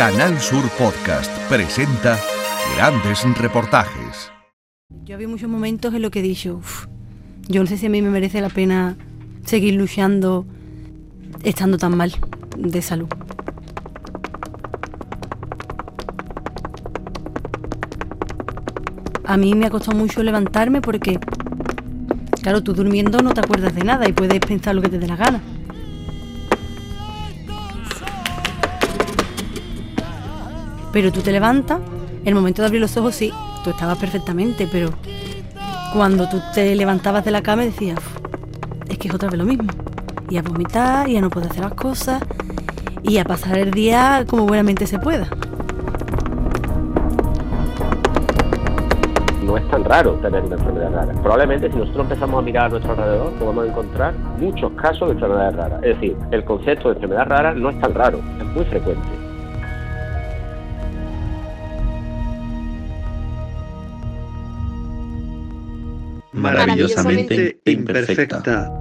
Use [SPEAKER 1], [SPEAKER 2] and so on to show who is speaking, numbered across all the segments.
[SPEAKER 1] Canal Sur Podcast presenta grandes reportajes.
[SPEAKER 2] Yo había muchos momentos en los que he dicho, yo no sé si a mí me merece la pena seguir luchando estando tan mal de salud. A mí me ha costado mucho levantarme porque, claro, tú durmiendo no te acuerdas de nada y puedes pensar lo que te dé la gana. Pero tú te levantas, el momento de abrir los ojos sí, tú estabas perfectamente, pero cuando tú te levantabas de la cama decías, es que es otra vez lo mismo. Y a vomitar, y a no poder hacer las cosas, y a pasar el día como buenamente se pueda.
[SPEAKER 3] no es tan raro tener una enfermedad rara. Probablemente si nosotros empezamos a mirar a nuestro alrededor, podemos encontrar muchos casos de enfermedades raras. Es decir, el concepto de enfermedad rara no es tan raro, es muy frecuente.
[SPEAKER 4] Maravillosamente imperfecta.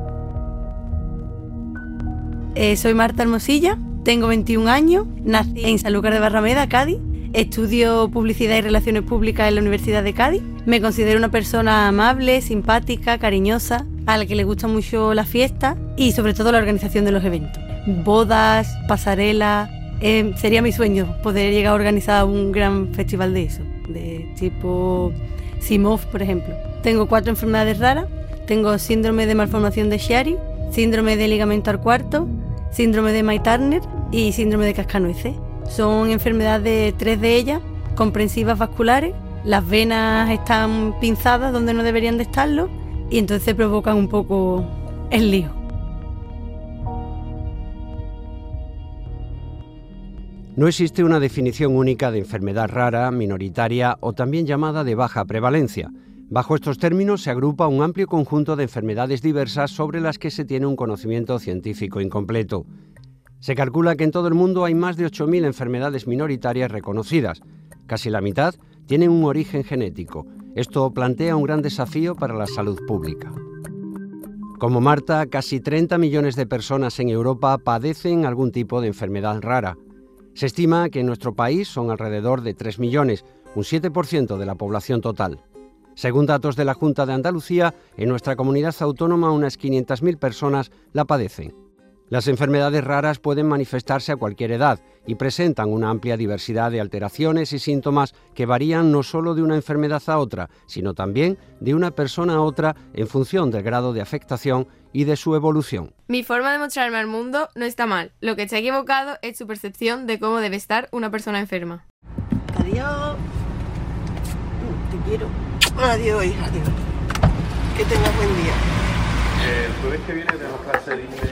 [SPEAKER 2] Eh, soy Marta Hermosilla, tengo 21 años, nací en Sanlúcar de Barrameda, Cádiz. Estudio publicidad y relaciones públicas en la Universidad de Cádiz. Me considero una persona amable, simpática, cariñosa, a la que le gusta mucho la fiesta y sobre todo la organización de los eventos. Bodas, pasarelas. Eh, sería mi sueño poder llegar a organizar un gran festival de eso, de tipo Simov, por ejemplo. Tengo cuatro enfermedades raras. Tengo síndrome de malformación de Chiari, síndrome de ligamento al cuarto, síndrome de May-Turner y síndrome de cascanueces. Son enfermedades, tres de ellas, comprensivas vasculares. Las venas están pinzadas donde no deberían de estarlo y entonces provocan un poco el lío.
[SPEAKER 5] No existe una definición única de enfermedad rara, minoritaria o también llamada de baja prevalencia. Bajo estos términos se agrupa un amplio conjunto de enfermedades diversas sobre las que se tiene un conocimiento científico incompleto. Se calcula que en todo el mundo hay más de 8.000 enfermedades minoritarias reconocidas. Casi la mitad tienen un origen genético. Esto plantea un gran desafío para la salud pública. Como Marta, casi 30 millones de personas en Europa padecen algún tipo de enfermedad rara. Se estima que en nuestro país son alrededor de 3 millones, un 7% de la población total. Según datos de la Junta de Andalucía, en nuestra comunidad autónoma unas 500.000 personas la padecen. Las enfermedades raras pueden manifestarse a cualquier edad y presentan una amplia diversidad de alteraciones y síntomas que varían no solo de una enfermedad a otra, sino también de una persona a otra en función del grado de afectación y de su evolución.
[SPEAKER 6] Mi forma de mostrarme al mundo no está mal. Lo que está equivocado es su percepción de cómo debe estar una persona enferma.
[SPEAKER 7] Adiós. Quiero. Adiós, hija, adiós. Que tengas buen día.
[SPEAKER 4] El jueves que viene tenemos clase de inglés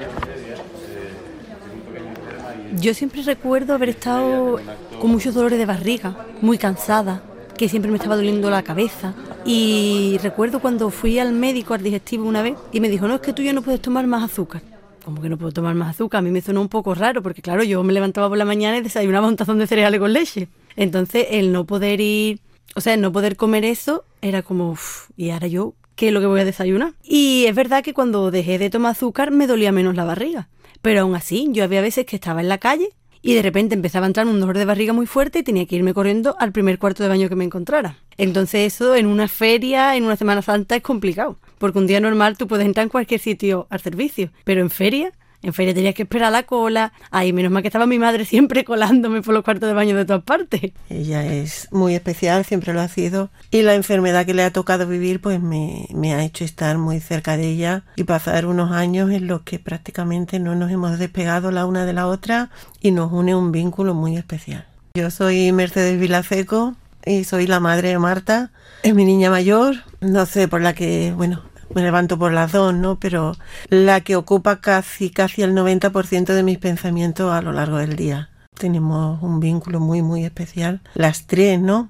[SPEAKER 2] Yo siempre recuerdo haber estado con muchos dolores de barriga, muy cansada, que siempre me estaba doliendo la cabeza. Y recuerdo cuando fui al médico, al digestivo una vez, y me dijo, no, es que tú ya no puedes tomar más azúcar. Como que no puedo tomar más azúcar? A mí me sonó un poco raro, porque claro, yo me levantaba por la mañana y desayunaba un tazón de cereales con leche. Entonces, el no poder ir, o sea, no poder comer eso, era como, uff, y ahora yo, ¿qué es lo que voy a desayunar? Y es verdad que cuando dejé de tomar azúcar me dolía menos la barriga. Pero aún así, yo había veces que estaba en la calle y de repente empezaba a entrar un dolor de barriga muy fuerte y tenía que irme corriendo al primer cuarto de baño que me encontrara. Entonces eso en una feria, en una Semana Santa es complicado, porque un día normal tú puedes entrar en cualquier sitio al servicio, pero en feria en feria tenías que esperar la cola. Ay, menos mal que estaba mi madre siempre colándome por los cuartos de baño de todas partes.
[SPEAKER 7] Ella es muy especial, siempre lo ha sido. Y la enfermedad que le ha tocado vivir, pues me, me ha hecho estar muy cerca de ella y pasar unos años en los que prácticamente no nos hemos despegado la una de la otra y nos une un vínculo muy especial. Yo soy Mercedes Vilaseco y soy la madre de Marta. Es mi niña mayor, no sé, por la que, bueno, me levanto por las dos, ¿no? Pero la que ocupa casi, casi el 90% de mis pensamientos a lo largo del día. Tenemos un vínculo muy, muy especial. Las tres, ¿no?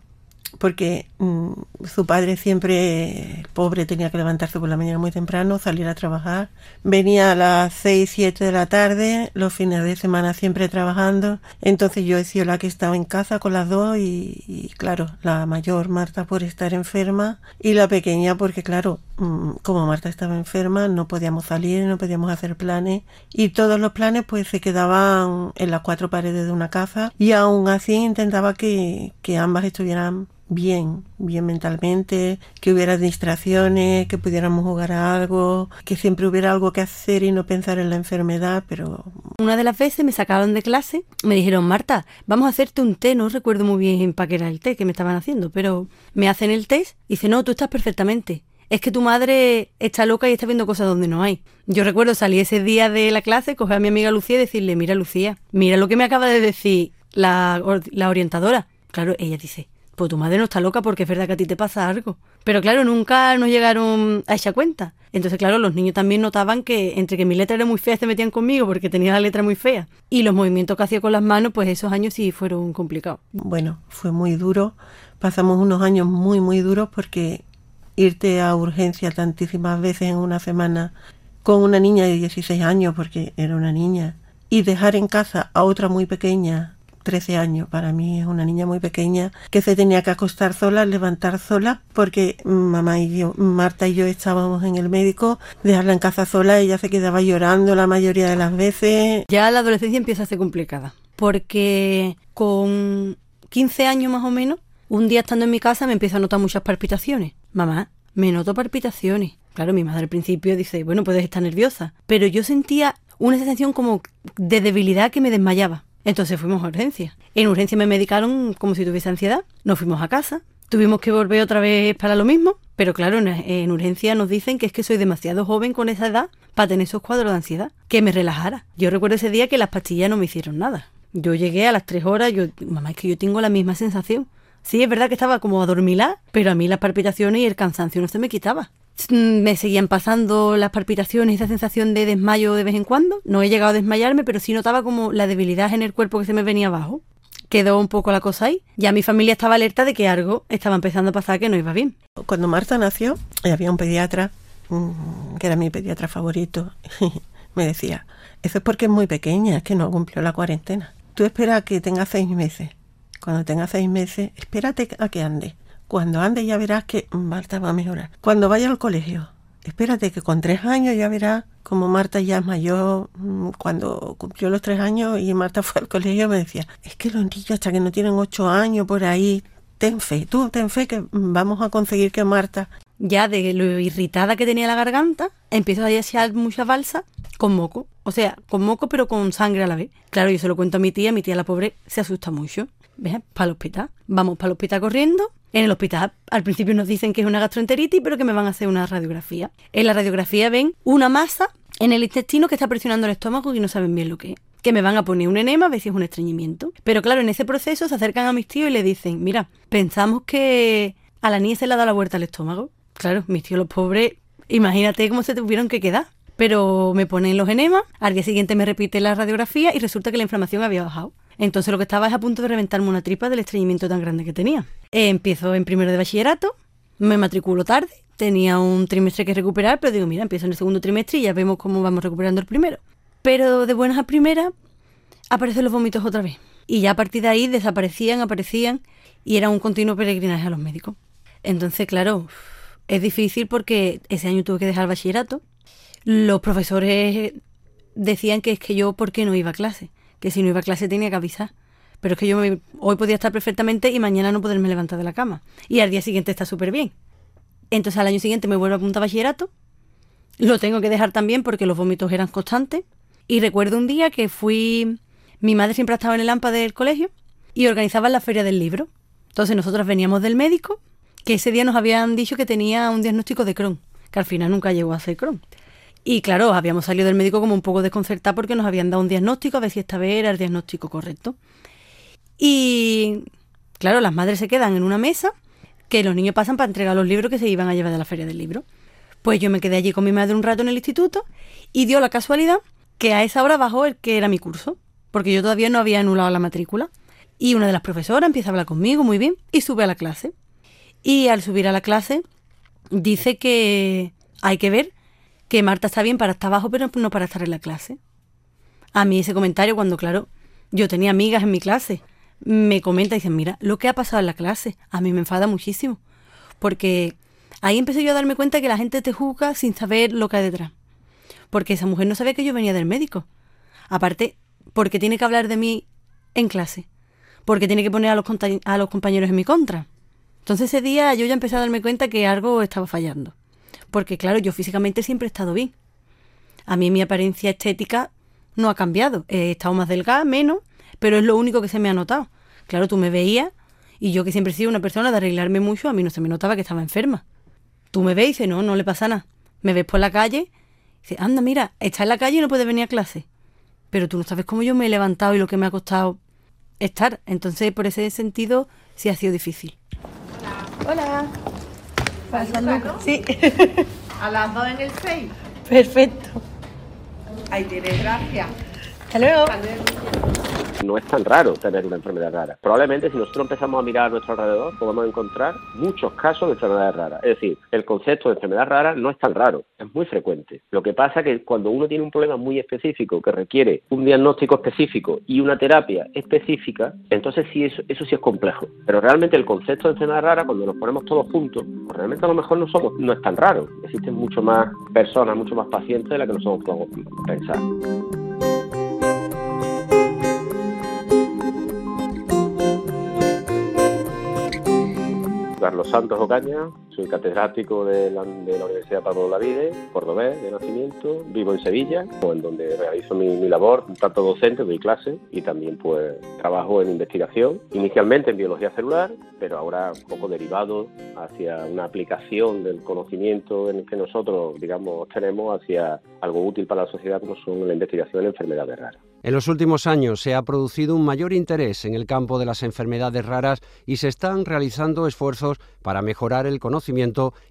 [SPEAKER 7] Porque mm, su padre siempre, pobre, tenía que levantarse por la mañana muy temprano, salir a trabajar. Venía a las 6, 7 de la tarde, los fines de semana siempre trabajando. Entonces yo he sido la que estaba en casa con las dos y, claro, la mayor Marta por estar enferma y la pequeña porque claro, mm, como Marta estaba enferma no podíamos salir, no podíamos hacer planes y todos los planes pues se quedaban en las cuatro paredes de una casa y aún así intentaba que, que ambas estuvieran bien, bien mentalmente, que hubiera distracciones, que pudiéramos jugar a algo, que siempre hubiera algo que hacer y no pensar en la enfermedad, pero...
[SPEAKER 2] Una de las veces me sacaron de clase, me dijeron, Marta, vamos a hacerte un té, no recuerdo muy bien para qué era el té que me estaban haciendo, pero me hacen el test y dice, no, tú estás perfectamente. Es que tu madre está loca y está viendo cosas donde no hay. Yo recuerdo salir ese día de la clase, coger a mi amiga Lucía y decirle, mira Lucía, mira lo que me acaba de decir la, la orientadora. Claro, ella dice, pues tu madre no está loca porque es verdad que a ti te pasa algo. Pero claro, nunca nos llegaron a esa cuenta. Entonces, claro, los niños también notaban que entre que mi letra era muy fea se metían conmigo porque tenía la letra muy fea. Y los movimientos que hacía con las manos, pues esos años sí fueron complicados.
[SPEAKER 7] Bueno, fue muy duro. Pasamos unos años muy, muy duros porque irte a urgencia tantísimas veces en una semana con una niña de 16 años, porque era una niña, y dejar en casa a otra muy pequeña 13 años. Para mí es una niña muy pequeña que se tenía que acostar sola, levantar sola, porque mamá y yo, Marta y yo estábamos en el médico, dejarla en casa sola, ella se quedaba llorando la mayoría de las veces.
[SPEAKER 2] Ya la adolescencia empieza a ser complicada, porque con 15 años más o menos, un día estando en mi casa me empiezo a notar muchas palpitaciones. Mamá, me noto palpitaciones. Claro, mi madre al principio dice, bueno, puedes estar nerviosa, pero yo sentía una sensación como de debilidad que me desmayaba. Entonces fuimos a urgencia. En urgencia me medicaron como si tuviese ansiedad. Nos fuimos a casa. Tuvimos que volver otra vez para lo mismo. Pero claro, en, urgencia nos dicen que es que soy demasiado joven con esa edad para tener esos cuadros de ansiedad. Que me relajara. Yo recuerdo ese día que las pastillas no me hicieron nada. Yo llegué a las tres horas, yo, mamá, es que yo tengo la misma sensación. Sí, es verdad que estaba como adormilada, pero a mí las palpitaciones y el cansancio no se me quitaba. Mm, me seguían pasando las palpitaciones esa sensación de desmayo de vez en cuando. No he llegado a desmayarme, pero sí notaba como la debilidad en el cuerpo que se me venía abajo. Quedó un poco la cosa ahí. Ya mi familia estaba alerta de que algo estaba empezando a pasar que no iba bien.
[SPEAKER 7] Cuando Marta nació, había un pediatra, mm, que era mi pediatra favorito, me decía, eso es porque es muy pequeña, es que no cumplió la cuarentena. Tú espera que tenga seis meses. Cuando tenga seis meses, espérate a que ande cuando ande ya verás que Marta va a mejorar. Cuando vaya al colegio, espérate que con tres años ya verás como Marta ya es mayor. Mm, cuando cumplió los tres años y Marta fue al colegio me decía, es que los niños hasta que no tienen ocho años por ahí, ten fe, tú ten fe que vamos a conseguir que Marta...
[SPEAKER 2] Ya de lo irritada que tenía la garganta, empiezo a echar mucha balsa con moco. O sea, con moco pero con sangre a la vez. Claro, yo se lo cuento a mi tía, mi tía la pobre se asusta mucho. ¿Ves? Para el hospital. Vamos para el hospital corriendo en el hospital al principio nos dicen que es una gastroenteritis, pero que me van a hacer una radiografía. En la radiografía ven una masa en el intestino que está presionando el estómago y no saben bien lo que es. Que me van a poner un enema a ver si es un estreñimiento. Pero claro, en ese proceso se acercan a mis tíos y le dicen, mira, pensamos que a la niña se le ha dado la vuelta al estómago. Claro, mis tíos los pobres, imagínate cómo se tuvieron que quedar. Pero me ponen los enemas, al día siguiente me repite la radiografía y resulta que la inflamación había bajado. Entonces lo que estaba es a punto de reventarme una tripa del estreñimiento tan grande que tenía. Eh, empiezo en primero de bachillerato, me matriculo tarde, tenía un trimestre que recuperar, pero digo, mira, empiezo en el segundo trimestre y ya vemos cómo vamos recuperando el primero. Pero de buenas a primeras aparecen los vómitos otra vez. Y ya a partir de ahí desaparecían, aparecían y era un continuo peregrinaje a los médicos. Entonces, claro, es difícil porque ese año tuve que dejar el bachillerato. Los profesores decían que es que yo, ¿por qué no iba a clase? Que si no iba a clase tenía que avisar. Pero es que yo hoy podía estar perfectamente y mañana no poderme levantar de la cama. Y al día siguiente está súper bien. Entonces al año siguiente me vuelvo a apuntar a bachillerato. Lo tengo que dejar también porque los vómitos eran constantes. Y recuerdo un día que fui... Mi madre siempre estaba en el AMPA del colegio y organizaba la feria del libro. Entonces nosotros veníamos del médico, que ese día nos habían dicho que tenía un diagnóstico de Crohn, que al final nunca llegó a ser Crohn. Y claro, habíamos salido del médico como un poco desconcertados porque nos habían dado un diagnóstico, a ver si esta vez era el diagnóstico correcto. Y claro, las madres se quedan en una mesa que los niños pasan para entregar los libros que se iban a llevar de la feria del libro. Pues yo me quedé allí con mi madre un rato en el instituto y dio la casualidad que a esa hora bajó el que era mi curso, porque yo todavía no había anulado la matrícula. Y una de las profesoras empieza a hablar conmigo muy bien y sube a la clase. Y al subir a la clase dice que hay que ver que Marta está bien para estar abajo, pero no para estar en la clase. A mí ese comentario, cuando claro, yo tenía amigas en mi clase, me comenta y dice, mira, lo que ha pasado en la clase, a mí me enfada muchísimo. Porque ahí empecé yo a darme cuenta que la gente te juzga sin saber lo que hay detrás. Porque esa mujer no sabía que yo venía del médico. Aparte, porque tiene que hablar de mí en clase. Porque tiene que poner a los, a los compañeros en mi contra. Entonces ese día yo ya empecé a darme cuenta que algo estaba fallando. Porque claro, yo físicamente siempre he estado bien. A mí mi apariencia estética no ha cambiado. He estado más delgada, menos, pero es lo único que se me ha notado. Claro, tú me veías y yo que siempre he sido una persona de arreglarme mucho, a mí no se me notaba que estaba enferma. Tú me ves y dices, no, no le pasa nada. Me ves por la calle y dices, anda, mira, está en la calle y no puede venir a clase. Pero tú no sabes cómo yo me he levantado y lo que me ha costado estar. Entonces, por ese sentido, sí ha sido difícil.
[SPEAKER 6] Hola.
[SPEAKER 2] Hola. Sí.
[SPEAKER 6] A las dos en el 6.
[SPEAKER 2] Perfecto.
[SPEAKER 6] Ahí tienes, gracias.
[SPEAKER 2] Hasta luego.
[SPEAKER 3] No es tan raro tener una enfermedad rara. Probablemente si nosotros empezamos a mirar a nuestro alrededor, podemos encontrar muchos casos de enfermedades raras. Es decir, el concepto de enfermedad rara no es tan raro, es muy frecuente. Lo que pasa es que cuando uno tiene un problema muy específico que requiere un diagnóstico específico y una terapia específica, entonces sí, eso, eso sí es complejo. Pero realmente el concepto de enfermedad rara, cuando nos ponemos todos juntos, pues realmente a lo mejor no, somos, no es tan raro. Existen mucho más personas, mucho más pacientes de las que nosotros podemos pensar. Carlos Santos Ocaña, soy catedrático de la, Universidad Pablo Lavide, cordobés de nacimiento, vivo en Sevilla, en donde realizo mi, labor, tanto docente, doy clase y también pues trabajo en investigación, inicialmente en biología celular, pero ahora un poco derivado hacia una aplicación del conocimiento en el que nosotros, digamos, tenemos hacia algo útil para la sociedad como son la investigación en enfermedades raras.
[SPEAKER 5] En los últimos años se ha producido un mayor interés en el campo de las enfermedades raras y se están realizando esfuerzos para mejorar el conocimiento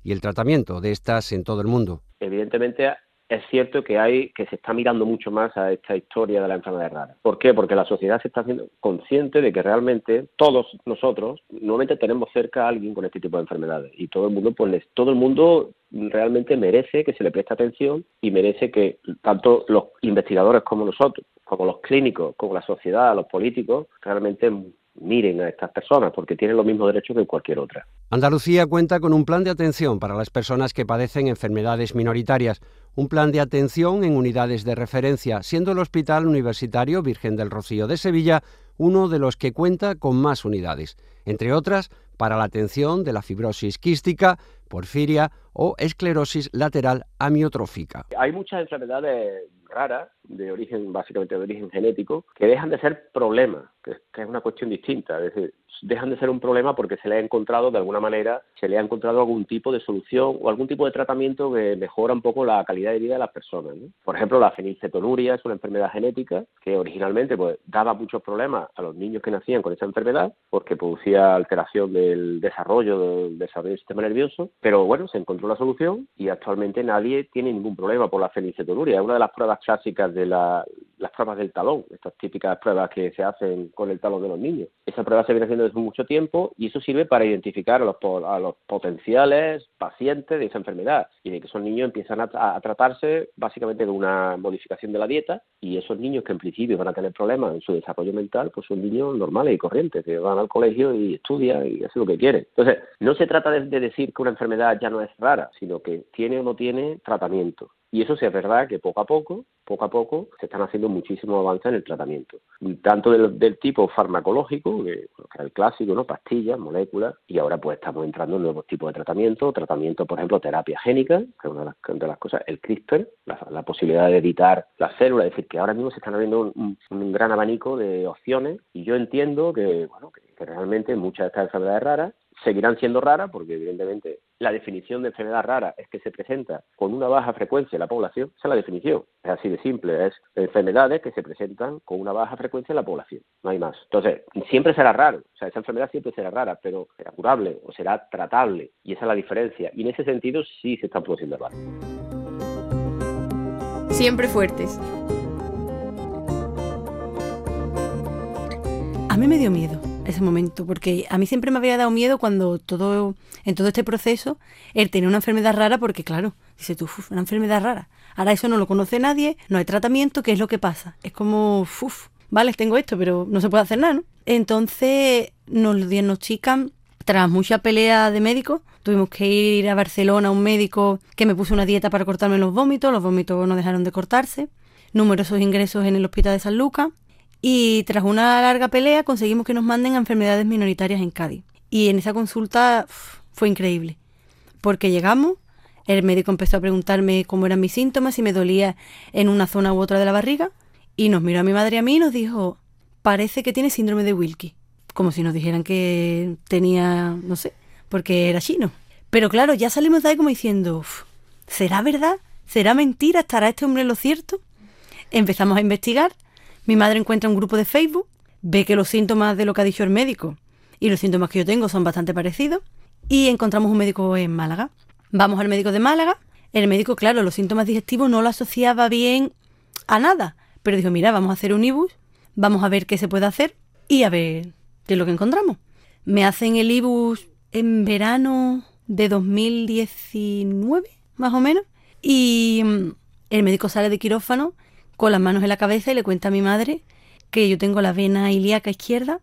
[SPEAKER 5] y el tratamiento de estas en todo el mundo.
[SPEAKER 3] Evidentemente es cierto que hay que se está mirando mucho más a esta historia de la enfermedad rara. ¿Por qué? Porque la sociedad se está haciendo consciente de que realmente todos nosotros nuevamente tenemos cerca a alguien con este tipo de enfermedades y todo el mundo pues todo el mundo realmente merece que se le preste atención y merece que tanto los investigadores como nosotros, como los clínicos, como la sociedad, los políticos, realmente miren a estas personas porque tienen los mismos derechos que cualquier otra.
[SPEAKER 5] Andalucía cuenta con un plan de atención para las personas que padecen enfermedades minoritarias, un plan de atención en unidades de referencia, siendo el Hospital Universitario Virgen del Rocío de Sevilla uno de los que cuenta con más unidades, entre otras para la atención de la fibrosis quística, porfiria o esclerosis lateral amiotrófica.
[SPEAKER 3] Hay muchas enfermedades raras, de origen, básicamente de origen genético, que dejan de ser problemas, que, es una cuestión distinta. Es decir, dejan de ser un problema porque se le ha encontrado de alguna manera, se le ha encontrado algún tipo de solución o algún tipo de tratamiento que mejora un poco la calidad de vida de las personas. Por ejemplo, la fenilcetonuria es una enfermedad genética que originalmente pues, daba muchos problemas a los niños que nacían con esa enfermedad porque producía alteración del desarrollo del desarrollo del sistema nervioso, pero bueno, se encontró la solución y actualmente nadie tiene ningún problema por la fenilcetonuria. Es una de las pruebas clásicas de las pruebas del talón, estas típicas pruebas que se hacen con el talón de los niños. Esa prueba se viene haciendo desde mucho tiempo y eso sirve para identificar a los, a los potenciales pacientes de esa enfermedad y de que esos niños empiezan a, tratarse básicamente de una modificación de la dieta y esos niños que en principio van a tener problemas en su desarrollo mental, pues son niños normales y corrientes que van al colegio y estudian y hacen lo que quieren. Entonces, no se trata de decir que una enfermedad ya no es rara, sino que tiene o no tiene tratamiento. Y eso sí es verdad que poco a poco, poco a poco, se están haciendo muchísimos avances en el tratamiento. Tanto del, tipo farmacológico, que, es el clásico, ¿no? Pastillas, moléculas, y ahora pues estamos entrando en nuevos tipos de tratamiento, tratamiento, por ejemplo, terapia génica, que es una de las, cosas, el CRISPR, la, posibilidad de editar las células, es decir, que ahora mismo se están abriendo un, gran abanico de opciones, y yo entiendo que, bueno, que realmente muchas de estas enfermedades raras seguirán siendo raras porque evidentemente la definición de enfermedad rara es que se presenta con una baja frecuencia en la población, esa es la definición, es así de simple, es enfermedades que se presentan con una baja frecuencia en la población, no hay más. Entonces, siempre será raro, o sea, esa enfermedad siempre será rara, pero será curable o será tratable y esa es la diferencia y en ese sentido sí se están produciendo avances.
[SPEAKER 6] Siempre fuertes.
[SPEAKER 2] A mí me dio miedo ese momento, porque a mí siempre me había dado miedo cuando todo, en todo este proceso, él tenía una enfermedad rara, porque claro, dice tú, una enfermedad rara. Ahora eso no lo conoce nadie, no hay tratamiento, ¿qué es lo que pasa? Es como, uff, vale, tengo esto, pero no se puede hacer nada, ¿no? Entonces nos diagnostican, tras mucha pelea de médicos, tuvimos que ir a Barcelona a un médico que me puso una dieta para cortarme los vómitos, los vómitos no dejaron de cortarse, numerosos ingresos en el hospital de San Lucas y tras una larga pelea conseguimos que nos manden a enfermedades minoritarias en Cádiz. Y en esa consulta fue increíble, porque llegamos, el médico empezó a preguntarme cómo eran mis síntomas, si me dolía en una zona u otra de la barriga, y nos miró a mi madre y a mí y nos dijo, parece que tiene síndrome de Wilkie, como si nos dijeran que tenía, no sé, porque era chino. Pero claro, ya salimos de ahí como diciendo, ¿será verdad? ¿Será mentira? ¿Estará este hombre en lo cierto? Empezamos a investigar. Mi madre encuentra un grupo de Facebook, ve que los síntomas de lo que ha dicho el médico y los síntomas que yo tengo son bastante parecidos y encontramos un médico en Málaga. Vamos al médico de Málaga. El médico, claro, los síntomas digestivos no lo asociaba bien a nada, pero dijo, mira, vamos a hacer un IBUS, vamos a ver qué se puede hacer y a ver qué es lo que encontramos. Me hacen el IBUS en verano de 2019, más o menos, y mm, el médico sale de quirófano con las manos en la cabeza y le cuenta a mi madre que yo tengo la vena ilíaca izquierda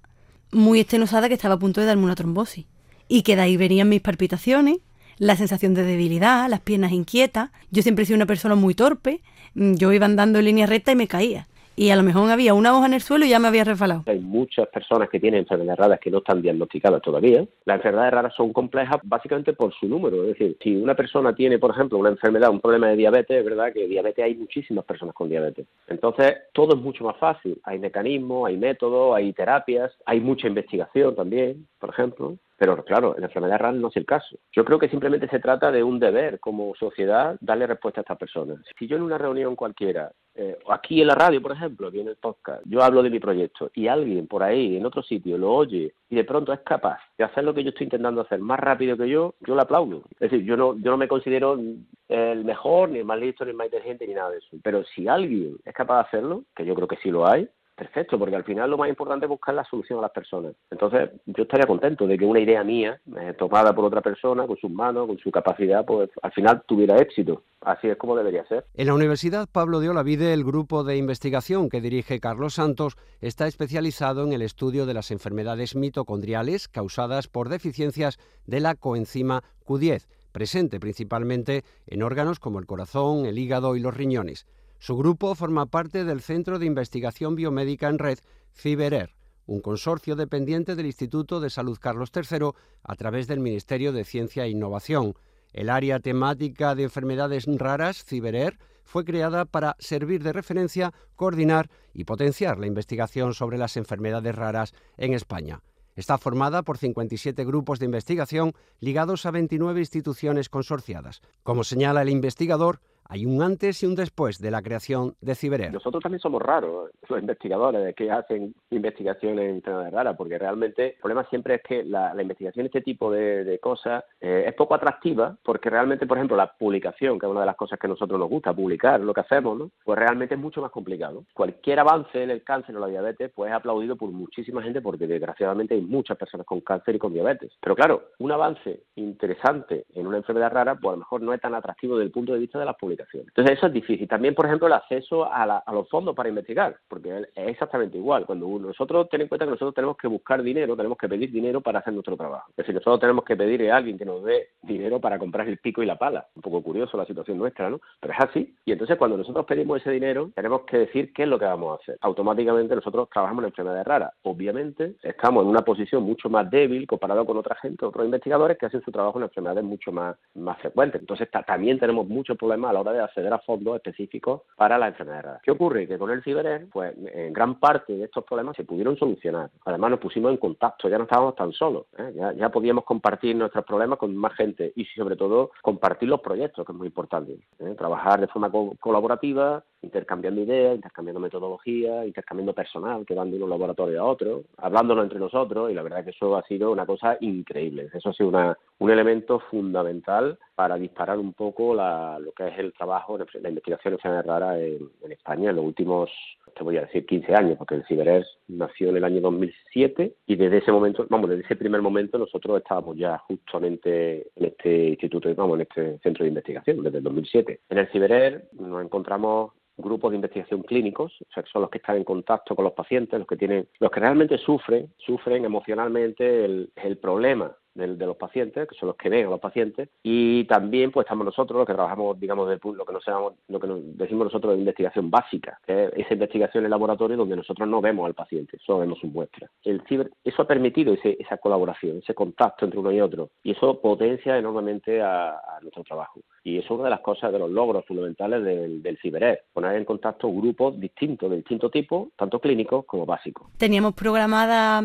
[SPEAKER 2] muy estenosada que estaba a punto de darme una trombosis. Y que de ahí venían mis palpitaciones, la sensación de debilidad, las piernas inquietas. Yo siempre he sido una persona muy torpe, mm, yo iba andando en línea recta y me caía y a lo mejor había una hoja en el suelo y ya me había resbalado.
[SPEAKER 3] Hay muchas personas que tienen enfermedades raras que no están diagnosticadas todavía. Las enfermedades raras son complejas básicamente por su número. Es decir, si una persona tiene, por ejemplo, una enfermedad, un problema de diabetes, es verdad que diabetes hay muchísimas personas con diabetes. Entonces, todo es mucho más fácil. Hay mecanismos, hay métodos, hay terapias, hay mucha investigación también, por ejemplo. Pero claro, en enfermedad RAL no es el caso. Yo creo que simplemente se trata de un deber como sociedad darle respuesta a estas personas. Si yo en una reunión cualquiera, eh, aquí en la radio, por ejemplo, en el podcast, yo hablo de mi proyecto y alguien por ahí, en otro sitio, lo oye y de pronto es capaz de hacer lo que yo estoy intentando hacer más rápido que yo, yo lo aplaudo. Es decir, yo no, yo no me considero el mejor, ni el más listo, ni el más inteligente, ni nada de eso. Pero si alguien es capaz de hacerlo, que yo creo que sí lo hay, perfecto, porque al final lo más importante es buscar la solución a las personas. Entonces, yo estaría contento de que una idea mía, eh, tomada por otra persona, con sus manos, con su capacidad, pues al final tuviera éxito. Así es como debería ser.
[SPEAKER 5] En la Universidad Pablo de Olavide, el grupo de investigación que dirige Carlos Santos está especializado en el estudio de las enfermedades mitocondriales causadas por deficiencias de la coenzima Q10, presente principalmente en órganos como el corazón, el hígado y los riñones. Su grupo forma parte del Centro de Investigación Biomédica en Red, CIBERER, un consorcio dependiente del Instituto de Salud Carlos III a través del Ministerio de Ciencia e Innovación. El área temática de enfermedades raras, CIBERER, fue creada para servir de referencia, coordinar y potenciar la investigación sobre las enfermedades raras en España. Está formada por 57 grupos de investigación ligados a 29 instituciones consorciadas. Como señala el investigador, hay un antes y un después de la creación de Ciberer.
[SPEAKER 3] Nosotros también somos raros, los investigadores que hacen investigaciones raras, porque realmente el problema siempre es que la, investigación de este tipo de, cosas eh, es poco atractiva, porque realmente, por ejemplo, la publicación, que es una de las cosas que a nosotros nos gusta, publicar lo que hacemos, ¿no? pues realmente es mucho más complicado. Cualquier avance en el cáncer o la diabetes, pues es aplaudido por muchísima gente, porque desgraciadamente hay muchas personas con cáncer y con diabetes. Pero claro, un avance interesante en una enfermedad rara, pues a lo mejor no es tan atractivo desde el punto de vista de las publicaciones entonces eso es difícil. También, por ejemplo, el acceso a, los fondos para investigar, porque es exactamente igual. Cuando nosotros tenemos en cuenta que nosotros tenemos que buscar dinero, tenemos que pedir dinero para hacer nuestro trabajo. Es decir, nosotros tenemos que pedirle a alguien que nos dé dinero para comprar el pico y la pala. Un poco curioso la situación nuestra, ¿no? Pero es así. Y entonces cuando nosotros pedimos ese dinero, tenemos que decir qué es lo que vamos a hacer. Automáticamente nosotros trabajamos en enfermedades raras. Obviamente estamos en una posición mucho más débil comparado con otra gente, otros investigadores que hacen su trabajo en enfermedades mucho más, más frecuentes. Entonces también tenemos muchos problemas a la hora de acceder a fondos específicos para la enfermedad ¿Qué ocurre? Que con el CiberER, pues en gran parte de estos problemas se pudieron solucionar. Además nos pusimos en contacto, ya no estábamos tan solos, ¿eh? ya, podíamos compartir nuestros problemas con más gente y sobre todo compartir los proyectos, que es muy importante. ¿eh? Trabajar de forma colaborativa, intercambiando ideas, intercambiando metodologías, intercambiando personal que van de un laboratorio a otro, hablándolo entre nosotros y la verdad que eso ha sido una cosa increíble. Eso ha sido una, un elemento fundamental para disparar un poco la, lo que es el trabajo, la investigación en enfermedades raras en, España en los últimos te voy a decir 15 años, porque el CiberER nació en el año 2007 y desde ese momento, vamos, desde ese primer momento nosotros estábamos ya justamente en este instituto, vamos, en este centro de investigación, desde el 2007. En el CiberER nos encontramos grupos de investigación clínicos, o sea, que son los que están en contacto con los pacientes, los que tienen, los que realmente sufren, sufren emocionalmente el, el problema de, los pacientes, que son los que ven a los pacientes, y también pues estamos nosotros los que trabajamos, digamos, de, lo que nos lo que nos decimos nosotros de investigación básica, que es esa investigación en laboratorio donde nosotros no vemos al paciente, solo vemos su muestra. El ciber, eso ha permitido esa colaboración, ese contacto entre uno y otro, y eso potencia enormemente a, nuestro trabajo. Y eso es una de las cosas, de los logros fundamentales del, del CiberER, poner en contacto grupos distintos, de distinto tipo, tanto clínicos como básicos.
[SPEAKER 2] Teníamos programada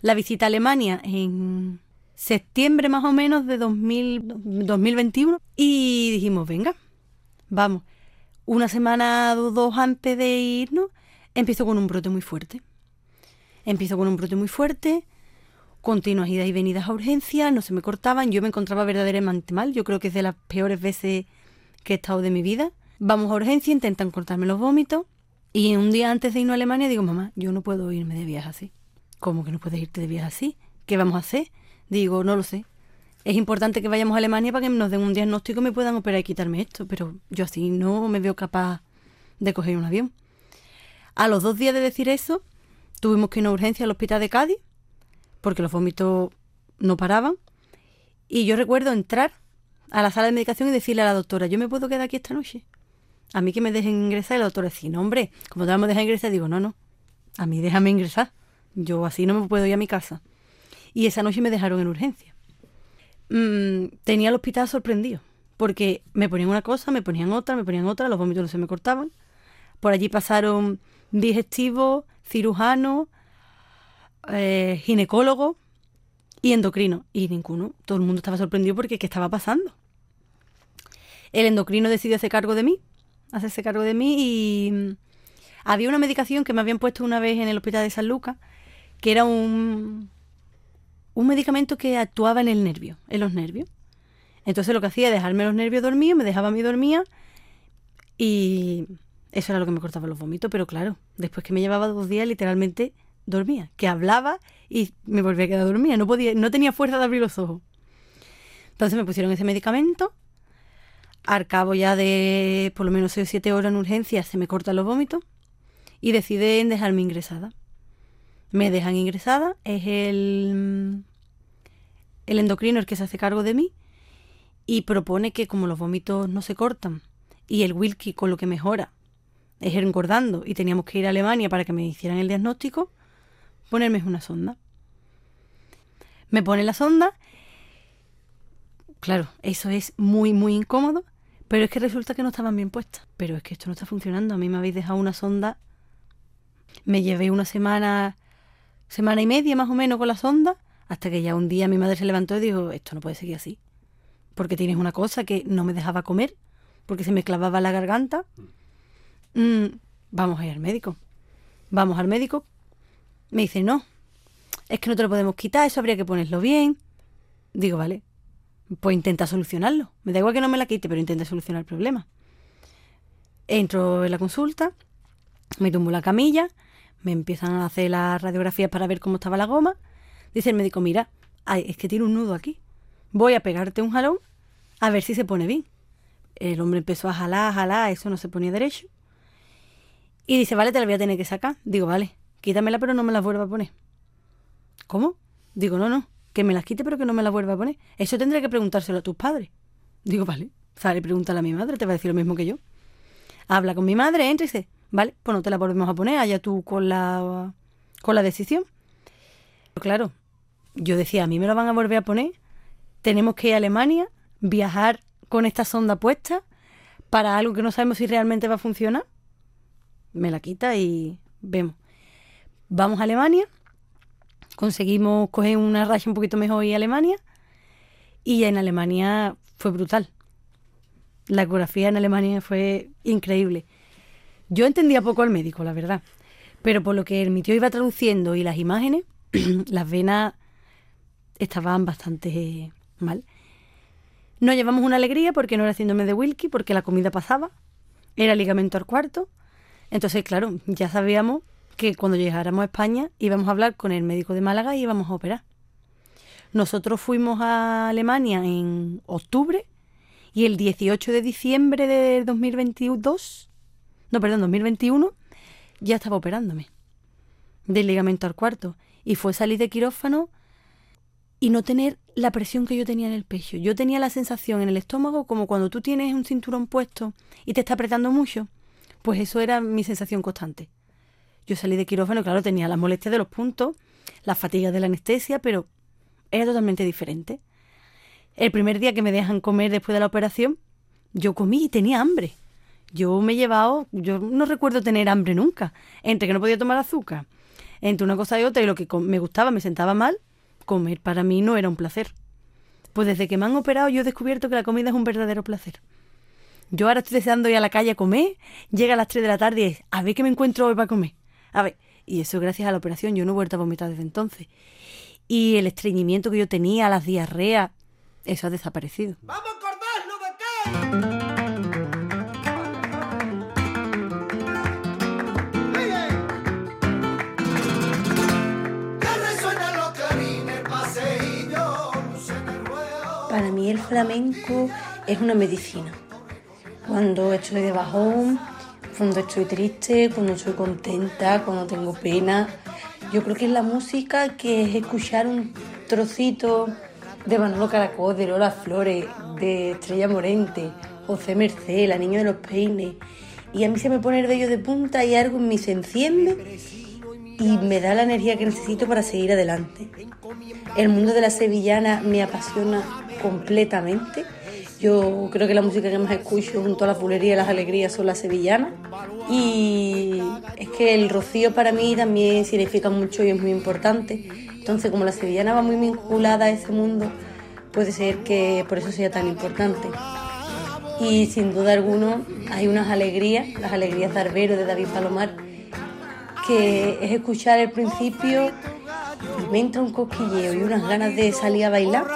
[SPEAKER 2] la visita a Alemania en septiembre más o menos de 2021 y dijimos, venga, vamos. Una semana o dos antes de irnos, empiezo con un brote muy fuerte. Empiezo con un brote muy fuerte, continuas idas y venidas a urgencias, no se me cortaban, yo me encontraba verdaderamente mal, yo creo que es de las peores veces que he estado de mi vida. Vamos a urgencia, intentan cortarme los vómitos y un día antes de irnos a Alemania digo, mamá, yo no puedo irme de viaje así. ¿Cómo que no puedes irte de viaje así? ¿Qué vamos a hacer? Digo, no lo sé. Es importante que vayamos a Alemania para que nos den un diagnóstico y me puedan operar y quitarme esto, pero yo así no me veo capaz de coger un avión. A los dos días de decir eso, tuvimos que ir a urgencia al hospital de Cádiz, porque los vómitos no paraban. Y yo recuerdo entrar a la sala de medicación y decirle a la doctora, ¿yo me puedo quedar aquí esta noche? A mí que me dejen ingresar. Y la doctora decía, no, hombre, como te vamos a dejar ingresar, digo, no, no, a mí déjame ingresar. Yo así no me puedo ir a mi casa y esa noche me dejaron en urgencia. Mm, tenía el hospital sorprendido, porque me ponían una cosa, me ponían otra, me ponían otra, los vómitos no se me cortaban. Por allí pasaron digestivos, cirujanos, eh, ginecólogos y endocrinos, y ninguno. Todo el mundo estaba sorprendido porque ¿qué estaba pasando? El endocrino decidió hacer cargo de mí, hacerse cargo de mí y mm, había una medicación que me habían puesto una vez en el hospital de San Lucas, que era un, un medicamento que actuaba en el nervio, en los nervios. Entonces lo que hacía era dejarme los nervios dormidos, me dejaba a mí dormía y eso era lo que me cortaba los vómitos, pero claro, después que me llevaba dos días literalmente dormía, que hablaba y me volvía a quedar dormida, no podía, no tenía fuerza de abrir los ojos. Entonces me pusieron ese medicamento, al cabo ya de por lo menos 6 o 7 horas en urgencia se me cortan los vómitos y deciden dejarme ingresada. Me dejan ingresada, es el, el endocrino el que se hace cargo de mí y propone que como los vómitos no se cortan y el Wilkie con lo que mejora es engordando y teníamos que ir a Alemania para que me hicieran el diagnóstico, ponerme una sonda. Me pone la sonda, claro, eso es muy, muy incómodo, pero es que resulta que no estaban bien puestas. Pero es que esto no está funcionando, a mí me habéis dejado una sonda, me llevé una semana semana y media más o menos con la sonda, hasta que ya un día mi madre se levantó y dijo, esto no puede seguir así, porque tienes una cosa que no me dejaba comer, porque se me clavaba la garganta. Mm, vamos a ir al médico. Vamos al médico. Me dice, no, es que no te lo podemos quitar, eso habría que ponerlo bien. Digo, vale, pues intenta solucionarlo. Me da igual que no me la quite, pero intenta solucionar el problema. Entro en la consulta, me tumbo la camilla, me empiezan a hacer las radiografías para ver cómo estaba la goma. Dice el médico, mira, es que tiene un nudo aquí. Voy a pegarte un jalón a ver si se pone bien. El hombre empezó a jalar, a jalar, eso no se ponía derecho. Y dice, vale, te la voy a tener que sacar. Digo, vale, quítamela pero no me la vuelva a poner. ¿Cómo? Digo, no, no, que me las quite pero que no me la vuelva a poner. Eso tendré que preguntárselo a tus padres. Digo, vale, sale, pregúntale a mi madre, te va a decir lo mismo que yo. Habla con mi madre, entra y dice, Vale, pues no te la volvemos a poner, allá tú con la, con la decisión. Claro, yo decía, a mí me la van a volver a poner, tenemos que ir a Alemania, viajar con esta sonda puesta para algo que no sabemos si realmente va a funcionar. Me la quita y vemos. Vamos a Alemania, conseguimos coger una raya un poquito mejor y a Alemania, y en Alemania fue brutal. La ecografía en Alemania fue increíble. Yo entendía poco al médico, la verdad. Pero por lo que mi tío iba traduciendo y las imágenes, las venas estaban bastante mal. Nos llevamos una alegría porque no era síndrome de Wilkie, porque la comida pasaba. Era ligamento al cuarto. Entonces, claro, ya sabíamos que cuando llegáramos a España íbamos a hablar con el médico de Málaga y íbamos a operar. Nosotros fuimos a Alemania en octubre y el 18 de diciembre de 2022, no, perdón, 2021, ya estaba operándome del ligamento al cuarto. Y fue salir de quirófano y no tener la presión que yo tenía en el pecho. Yo tenía la sensación en el estómago como cuando tú tienes un cinturón puesto y te está apretando mucho. Pues eso era mi sensación constante. Yo salí de quirófano, claro, tenía las molestias de los puntos, las fatigas de la anestesia, pero era totalmente diferente. El primer día que me dejan comer después de la operación, yo comí y tenía hambre. Yo me he llevado, yo no recuerdo tener hambre nunca, entre que no podía tomar azúcar, entre una cosa y otra y lo que me gustaba, me sentaba mal, comer para mí no era un placer. Pues desde que me han operado yo he descubierto que la comida es un verdadero placer. Yo ahora estoy deseando ir a la calle a comer, llega a las 3 de la tarde y es, a ver qué me encuentro hoy para comer. A ver, y eso gracias a la operación, yo no he vuelto a vomitar desde entonces. Y el estreñimiento que yo tenía, las diarreas, eso ha desaparecido. ¡Vamos a
[SPEAKER 8] flamenco es una medicina. Cuando estoy de bajón, cuando estoy triste, cuando estoy contenta, cuando tengo pena. Yo creo que es la música que es escuchar un trocito de Manolo Caracol, de Lola Flores, de Estrella Morente, José Merced, La Niña de los Peines. Y a mí se me pone el vello de punta y algo en mí se enciende y me da la energía que necesito para seguir adelante. El mundo de la sevillana me apasiona completamente. Yo creo que la música que más escucho junto a la bulería y las alegrías son las sevillanas. Y es que el rocío para mí también significa mucho y es muy importante. Entonces, como la sevillana va muy vinculada a ese mundo, puede ser que por eso sea tan importante. Y sin duda alguna hay unas alegrías, las alegrías de Arbero de David Palomar, que es escuchar el principio y me entra un cosquilleo y unas ganas de salir a bailar.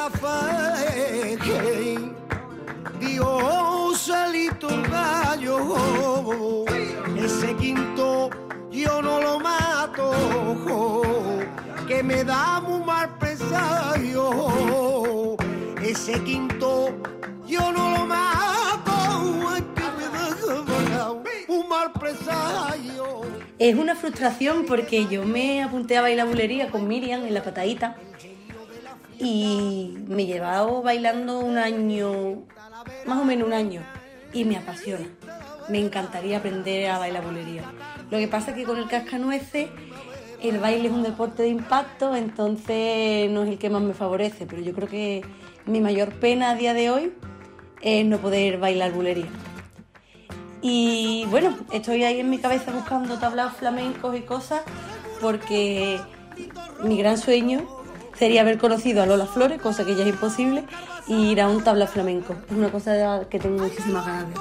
[SPEAKER 8] Dios salito gallo, ese quinto yo no lo mato, que me da un mal presagio, ese quinto yo no lo mato, que me da un mal presagio. Es una frustración porque yo me apunté a bailar bulería con Miriam en la patadita y me he llevado bailando un año, más o menos un año, y me apasiona. Me encantaría aprender a bailar bulería. Lo que pasa es que con el cascanueces el baile es un deporte de impacto, entonces no es el que más me favorece, pero yo creo que mi mayor pena a día de hoy es no poder bailar bulería. Y bueno, estoy ahí en mi cabeza buscando tablaos flamencos y cosas porque mi gran sueño sería haber conocido a Lola Flores, cosa que ya es imposible, y ir a un tabla flamenco. Es una cosa que tengo muchísimas ganas de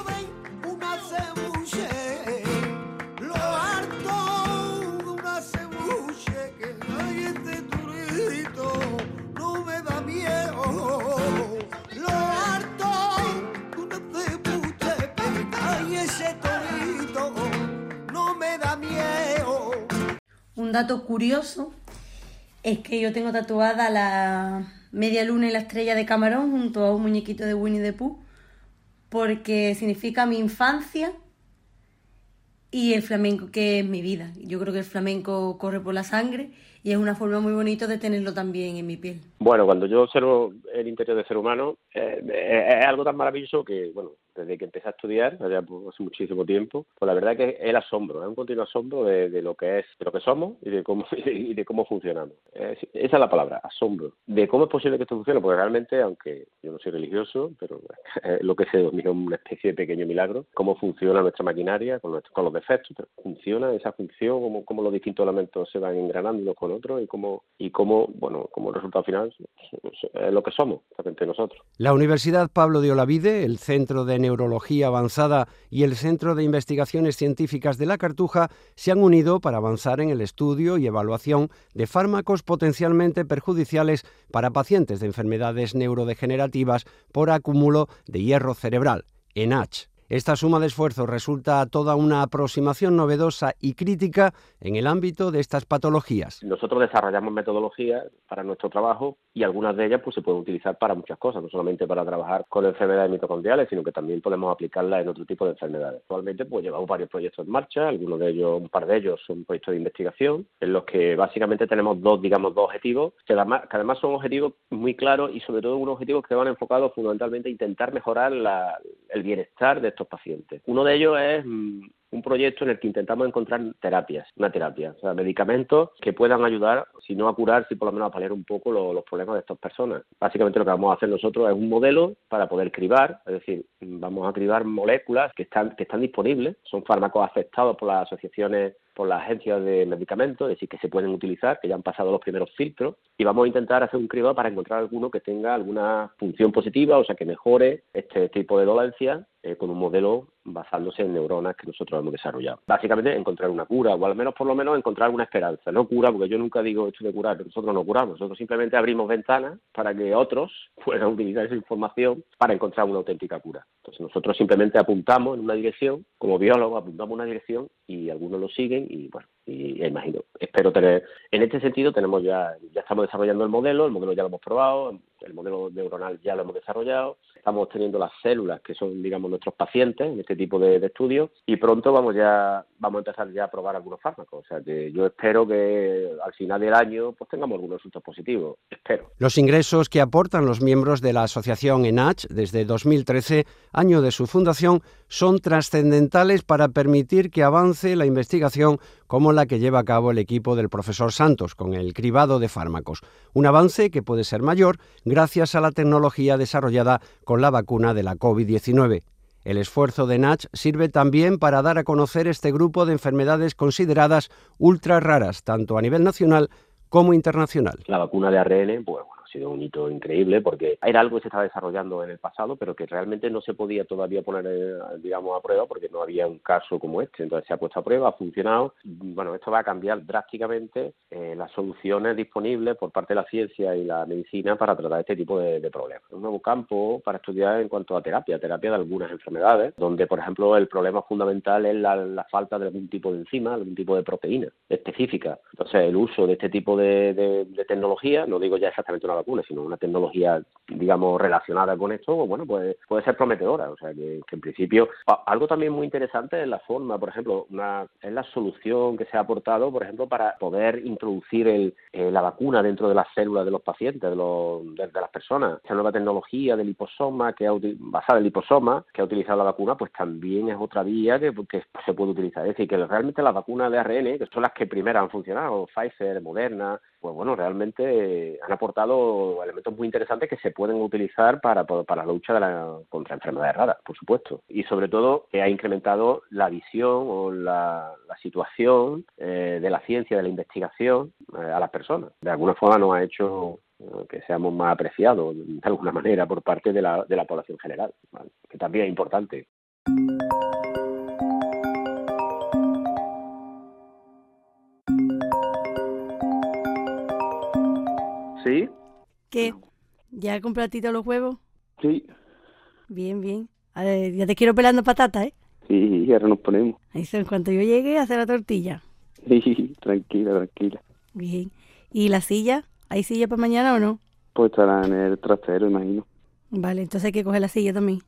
[SPEAKER 8] dato curioso es que yo tengo tatuada la media luna y la estrella de Camarón junto a un muñequito de Winnie the Pooh porque significa mi infancia y el flamenco que es mi vida. Yo creo que el flamenco corre por la sangre y es una forma muy bonita de tenerlo también en mi piel.
[SPEAKER 3] Bueno, cuando yo observo el interior del ser humano, eh, es algo tan maravilloso que, bueno, desde que empecé a estudiar, hace muchísimo tiempo, pues la verdad que es el asombro, es un continuo asombro de, lo que es, de lo que somos y de cómo y de cómo funcionamos. esa es la palabra, asombro. De cómo es posible que esto funcione, porque realmente, aunque yo no soy religioso, pero es lo que se denomina una especie de pequeño milagro, cómo funciona nuestra maquinaria con, con los defectos, pero funciona esa función, cómo, cómo los distintos elementos se van engranando con y cómo, bueno, como resultado final es lo que somos, realmente nosotros.
[SPEAKER 5] La Universidad Pablo de Olavide, el Centro de Neurología Avanzada y el Centro de Investigaciones Científicas de la Cartuja se han unido para avanzar en el estudio y evaluación de fármacos potencialmente perjudiciales para pacientes de enfermedades neurodegenerativas por acúmulo de hierro cerebral, ENACH. Esta suma de esfuerzos resulta toda una aproximación novedosa y crítica en el ámbito de estas patologías.
[SPEAKER 3] Nosotros desarrollamos metodologías para nuestro trabajo y algunas de ellas pues se pueden utilizar para muchas cosas, no solamente para trabajar con enfermedades mitocondriales, sino que también podemos aplicarlas en otro tipo de enfermedades. Actualmente pues llevamos varios proyectos en marcha, algunos de ellos, un par de ellos son proyectos de investigación, en los que básicamente tenemos dos, digamos, dos objetivos, que además, que además son objetivos muy claros y sobre todo unos objetivos que van enfocados fundamentalmente a intentar mejorar el bienestar de estos pacientes. Uno de ellos es mm, un proyecto en el que intentamos encontrar terapias, una terapia, o sea, medicamentos que puedan ayudar, si no a curar, si por lo menos a paliar un poco los problemas de estas personas. Básicamente lo que vamos a hacer nosotros es un modelo para poder cribar, es decir, vamos a cribar moléculas que están, que están disponibles, son fármacos aceptados por las asociaciones por las agencias de medicamentos, es decir, que se pueden utilizar, que ya han pasado los primeros filtros, y vamos a intentar hacer un cribado para encontrar alguno que tenga alguna función positiva, o sea, que mejore este tipo de dolencias eh, con un modelo basándose en neuronas que nosotros hemos desarrollado. Básicamente encontrar una cura, o al menos por lo menos encontrar una esperanza. No cura, porque yo nunca digo esto de curar, nosotros no curamos, nosotros simplemente abrimos ventanas para que otros puedan utilizar esa información para encontrar una auténtica cura. Entonces nosotros simplemente apuntamos en una dirección, como biólogos apuntamos una dirección y algunos lo siguen y bueno, y imagino, espero tener, en este sentido tenemos ya, ya estamos desarrollando el modelo, el modelo ya lo hemos probado, el modelo neuronal ya lo hemos desarrollado, estamos teniendo las células que son, digamos, nuestros pacientes en este tipo de, estudios y pronto vamos ya, vamos a empezar ya a probar algunos fármacos, o sea que yo espero que al final del año pues tengamos algunos resultados positivos, espero.
[SPEAKER 5] Los ingresos que aportan los miembros de la asociación ENACH desde 2013, año de su fundación, son trascendentales para permitir que avance la investigación como la que lleva a cabo el equipo del profesor Santos con el cribado de fármacos. Un avance que puede ser mayor gracias a la tecnología desarrollada con la vacuna de la COVID-19. El esfuerzo de Natch sirve también para dar a conocer este grupo de enfermedades consideradas ultra raras, tanto a nivel nacional como internacional.
[SPEAKER 3] La vacuna de ARN, pues ha sido un hito increíble porque era algo que se estaba desarrollando en el pasado, pero que realmente no se podía todavía poner, eh, digamos, a prueba porque no había un caso como este. Entonces se ha puesto a prueba, ha funcionado. Bueno, esto va a cambiar drásticamente eh, las soluciones disponibles por parte de la ciencia y la medicina para tratar este tipo de, problemas. Un nuevo campo para estudiar en cuanto a terapia, terapia de algunas enfermedades, donde, por ejemplo, el problema fundamental es la, falta de algún tipo de enzima, algún tipo de proteína específica. Entonces, el uso de este tipo de, de tecnología, no digo ya exactamente una vacuna, sino una tecnología, digamos, relacionada con esto, pues bueno, pues puede ser prometedora. O sea, que, en principio, algo también muy interesante es la forma, por ejemplo, una, es la solución que se ha aportado, por ejemplo, para poder introducir el, eh, la vacuna dentro de las células de los pacientes, de, los, de, las personas. Esa nueva tecnología del liposoma, que ha, basada en liposoma, que ha utilizado la vacuna, pues también es otra vía que, que se puede utilizar. Es decir, que realmente las vacunas de ARN, que son las que primero han funcionado, Pfizer, Moderna, pues bueno, realmente han aportado elementos muy interesantes que se pueden utilizar para, para la lucha de la, contra enfermedades raras, por supuesto. Y sobre todo que ha incrementado la visión o la, situación eh, de la ciencia, de la investigación eh, a las personas. De alguna forma nos ha hecho eh, que seamos más apreciados de alguna manera por parte de la, de la población general, que también es importante.
[SPEAKER 4] ¿Sí?
[SPEAKER 2] ¿Qué? ¿Ya compraste los huevos?
[SPEAKER 4] Sí.
[SPEAKER 2] Bien, bien. ya te quiero pelando patatas, ¿eh?
[SPEAKER 4] Sí, ahora nos ponemos.
[SPEAKER 2] Eso, en cuanto yo llegue, a hacer la tortilla.
[SPEAKER 4] Sí, tranquila, tranquila.
[SPEAKER 2] Bien. ¿Y la silla? ¿Hay silla para mañana o no?
[SPEAKER 4] Pues estará en el trasero, imagino.
[SPEAKER 2] Vale, entonces hay que coger la silla también.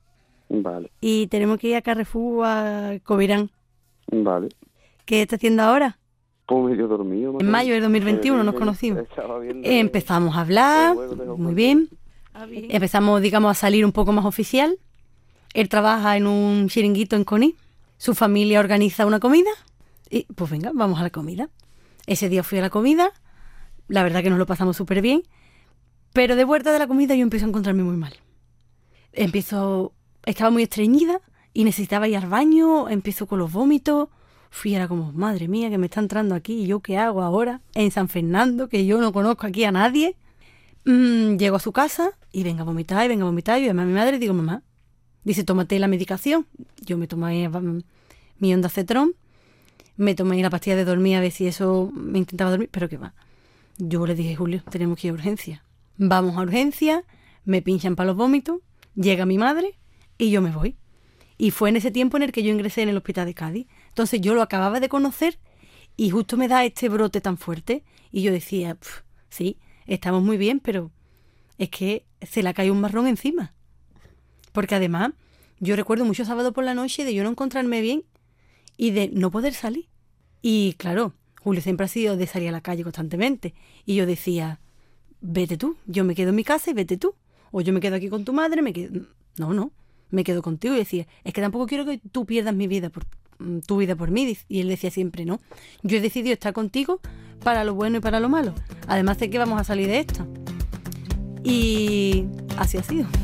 [SPEAKER 4] Vale.
[SPEAKER 2] Y tenemos que ir a Carrefour a Covirán.
[SPEAKER 4] Vale.
[SPEAKER 2] ¿Qué está haciendo ahora?
[SPEAKER 4] Medio dormido.
[SPEAKER 2] En mayo de 2021 nos conocimos. Empezamos a hablar, muy bien. Empezamos, digamos, a salir un poco más oficial. Él trabaja en un chiringuito en Conil. Su familia organiza una comida. Y pues venga, vamos a la comida. Ese día fui a la comida. La verdad que nos lo pasamos súper bien. Pero de vuelta de la comida yo empiezo a encontrarme muy mal. Empiezo, estaba muy estreñida y necesitaba ir al baño. Empiezo con los vómitos fui, era como, madre mía, que me está entrando aquí, ¿y yo qué hago ahora? En San Fernando, que yo no conozco aquí a nadie. Mm, llego a su casa y venga a vomitar, y venga a vomitar, y yo a mi madre digo, mamá, dice, tómate la medicación. Yo me tomé mi onda cetrón, me tomé la pastilla de dormir a ver si eso me intentaba dormir, pero qué va. Yo le dije, Julio, tenemos que ir a urgencia. Vamos a urgencia, me pinchan para los vómitos, llega mi madre y yo me voy. Y fue en ese tiempo en el que yo ingresé en el hospital de Cádiz. Entonces yo lo acababa de conocer y justo me da este brote tan fuerte. Y yo decía, sí, estamos muy bien, pero es que se le cae un marrón encima. Porque además, yo recuerdo mucho sábado por la noche de yo no encontrarme bien y de no poder salir. Y claro, Julio siempre ha sido de salir a la calle constantemente. Y yo decía, vete tú, yo me quedo en mi casa y vete tú. O yo me quedo aquí con tu madre, me quedo... No, no, me quedo contigo. Y decía, es que tampoco quiero que tú pierdas mi vida por tu vida por mí. Y él decía siempre, no, yo he decidido estar contigo para lo bueno y para lo malo. Además de que vamos a salir de esta. Y así ha sido.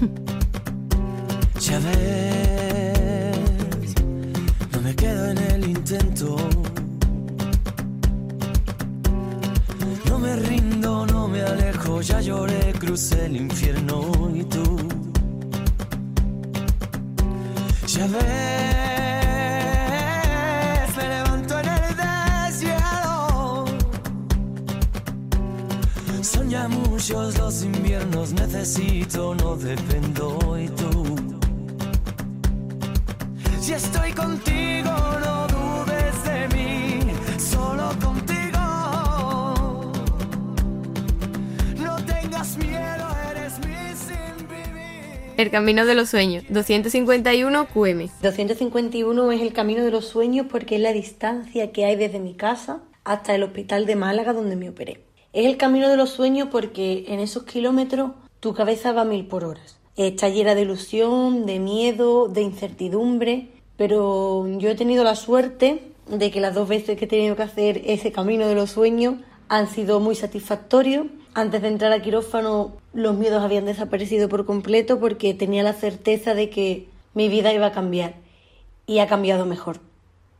[SPEAKER 9] Ya ves, no me quedo en el intento. No me rindo, no me alejo, ya lloré, crucé el infierno y tú. Ya ves, Muchos los inviernos, necesito, no dependo y tú. Si estoy contigo, no dudes de mí, solo contigo. No tengas miedo, eres mi sin vivir.
[SPEAKER 6] El camino de los sueños, 251 QM.
[SPEAKER 8] 251 es el camino de los sueños porque es la distancia que hay desde mi casa hasta el hospital de Málaga donde me operé. Es el camino de los sueños porque en esos kilómetros tu cabeza va a mil por horas. Está llena de ilusión, de miedo, de incertidumbre, pero yo he tenido la suerte de que las dos veces que he tenido que hacer ese camino de los sueños han sido muy satisfactorios. Antes de entrar al quirófano los miedos habían desaparecido por completo porque tenía la certeza de que mi vida iba a cambiar y ha cambiado mejor.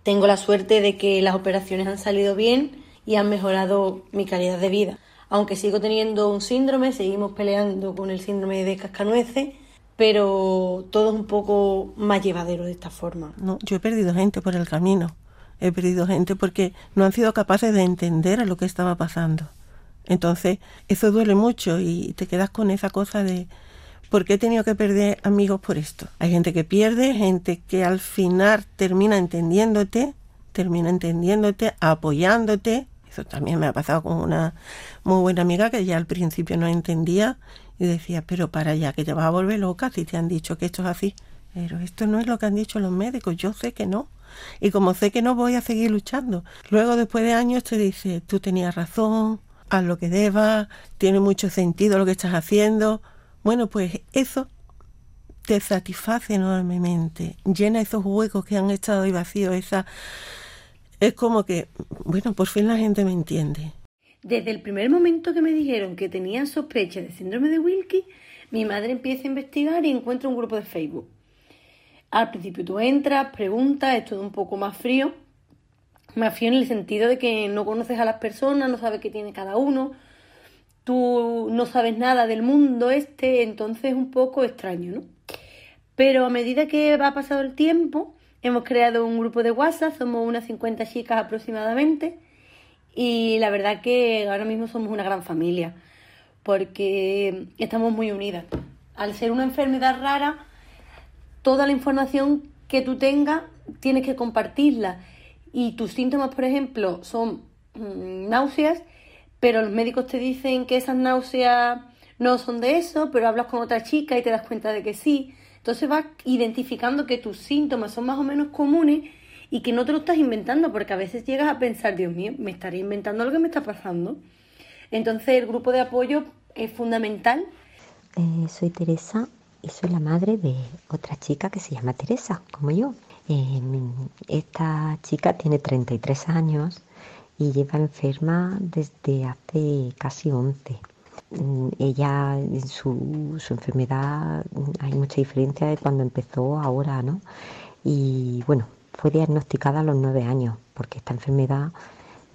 [SPEAKER 8] Tengo la suerte de que las operaciones han salido bien y han mejorado mi calidad de vida. Aunque sigo teniendo un síndrome, seguimos peleando con el síndrome de cascanueces, pero todo es un poco más llevadero de esta forma.
[SPEAKER 7] No, yo he perdido gente por el camino. He perdido gente porque no han sido capaces de entender lo que estaba pasando. Entonces, eso duele mucho y te quedas con esa cosa de ¿por qué he tenido que perder amigos por esto? Hay gente que pierde, gente que al final termina entendiéndote, termina entendiéndote, apoyándote. Eso también me ha pasado con una muy buena amiga que ya al principio no entendía y decía, pero para allá, que te vas a volver loca si te han dicho que esto es así. Pero esto no es lo que han dicho los médicos, yo sé que no. Y como sé que no, voy a seguir luchando. Luego, después de años, te dice, tú tenías razón, haz lo que debas, tiene mucho sentido lo que estás haciendo. Bueno, pues eso te satisface enormemente, llena esos huecos que han estado ahí vacíos, esa... Es como que, bueno, por fin la gente me entiende.
[SPEAKER 8] Desde el primer momento que me dijeron que tenía sospecha de síndrome de Wilkie, mi madre empieza a investigar y encuentra un grupo de Facebook. Al principio tú entras, preguntas, es todo un poco más frío. Más frío en el sentido de que no conoces a las personas, no sabes qué tiene cada uno, tú no sabes nada del mundo este, entonces es un poco extraño, ¿no? Pero a medida que va pasado el tiempo, hemos creado un grupo de WhatsApp, somos unas 50 chicas aproximadamente, y la verdad que ahora mismo somos una gran familia, porque estamos muy unidas. Al ser una enfermedad rara, toda la información que tú tengas tienes que compartirla. Y tus síntomas, por ejemplo, son mm, náuseas, pero los médicos te dicen que esas náuseas no son de eso, pero hablas con otra chica y te das cuenta de que sí. Entonces vas identificando que tus síntomas son más o menos comunes y que no te lo estás inventando, porque a veces llegas a pensar, Dios mío, me estaré inventando lo que me está pasando. Entonces el grupo de apoyo es fundamental.
[SPEAKER 10] Eh, soy Teresa y soy la madre de otra chica que se llama Teresa, como yo. Eh, esta chica tiene 33 años y lleva enferma desde hace casi 11. Mm, ella, en su, su enfermedad, hay mucha diferencia de cuando empezó ahora, ¿no? Y bueno, fue diagnosticada a los 9 años, porque esta enfermedad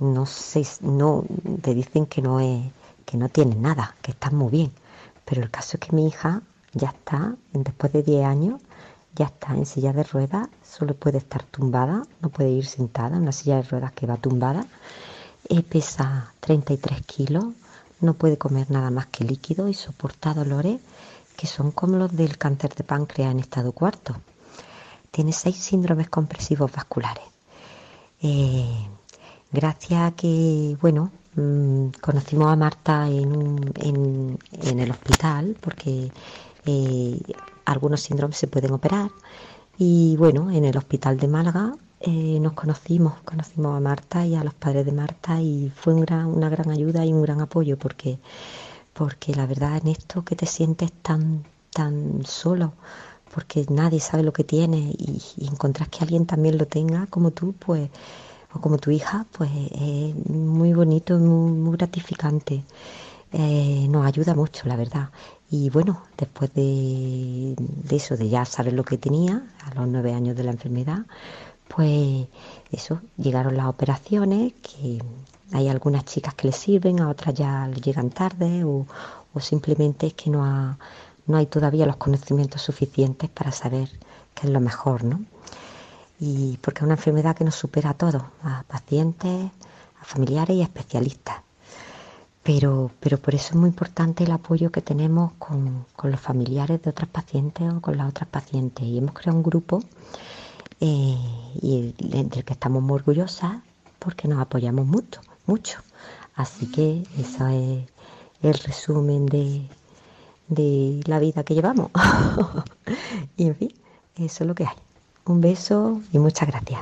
[SPEAKER 10] no sé, no, te dicen que no es, que no tiene nada, que está muy bien. Pero el caso es que mi hija ya está, después de 10 años, ya está en silla de ruedas, solo puede estar tumbada, no puede ir sentada, en una silla de ruedas que va tumbada, eh, pesa 33 kilos, no puede comer nada más que líquido y soporta dolores que son como los del cáncer de páncreas en estado cuarto. tiene seis síndromes compresivos vasculares. Eh, gracias a que, bueno, mm, conocimos a Marta en, en, el hospital, porque eh, algunos síndromes se pueden operar. Y bueno, en el hospital de Málaga eh, nos conocimos, conocimos a Marta y a los padres de Marta y fue una gran ayuda y un gran apoyo porque, porque la verdad en esto que te sientes tan, tan solo, porque nadie sabe lo que tiene y, y encontrás que alguien también lo tenga como tú, pues o como tu hija, pues es muy bonito, muy, muy gratificante. Eh, nos ayuda mucho, la verdad. Y bueno, después de, eso, de ya saber lo que tenía, a los nueve años de la enfermedad, pues eso, llegaron las operaciones, que hay algunas chicas que le sirven, a otras ya le llegan tarde, o, simplemente es que no, no hay todavía los conocimientos suficientes para saber qué es lo mejor, ¿no? y porque es una enfermedad que nos supera a todos, a pacientes, a familiares y a especialistas. Pero, pero por eso es muy importante el apoyo que tenemos con, los familiares de otras pacientes o con las otras pacientes. Y hemos creado un grupo y del que estamos muy orgullosas porque nos apoyamos mucho, mucho. Así que eso es el resumen de, de la vida que llevamos. y en fin, eso es lo que hay. Un beso y muchas gracias.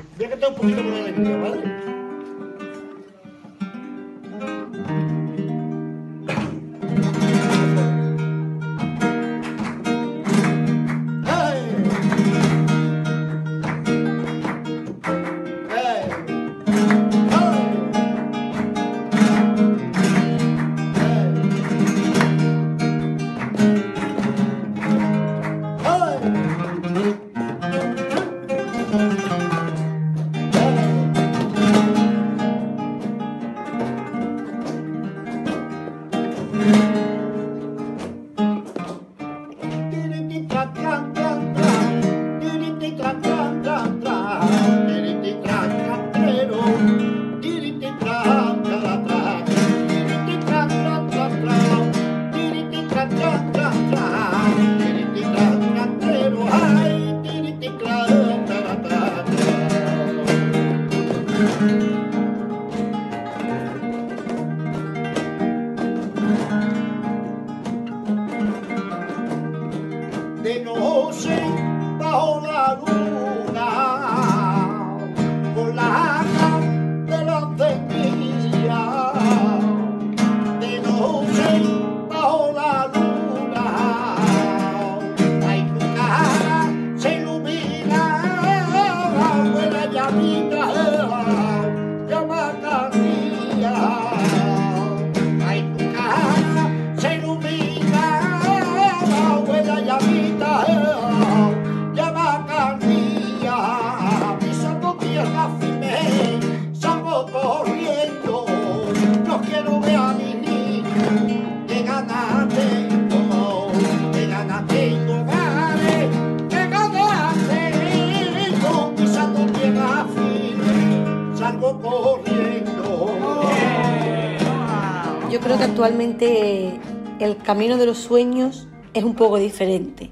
[SPEAKER 8] Camino de los sueños es un poco diferente.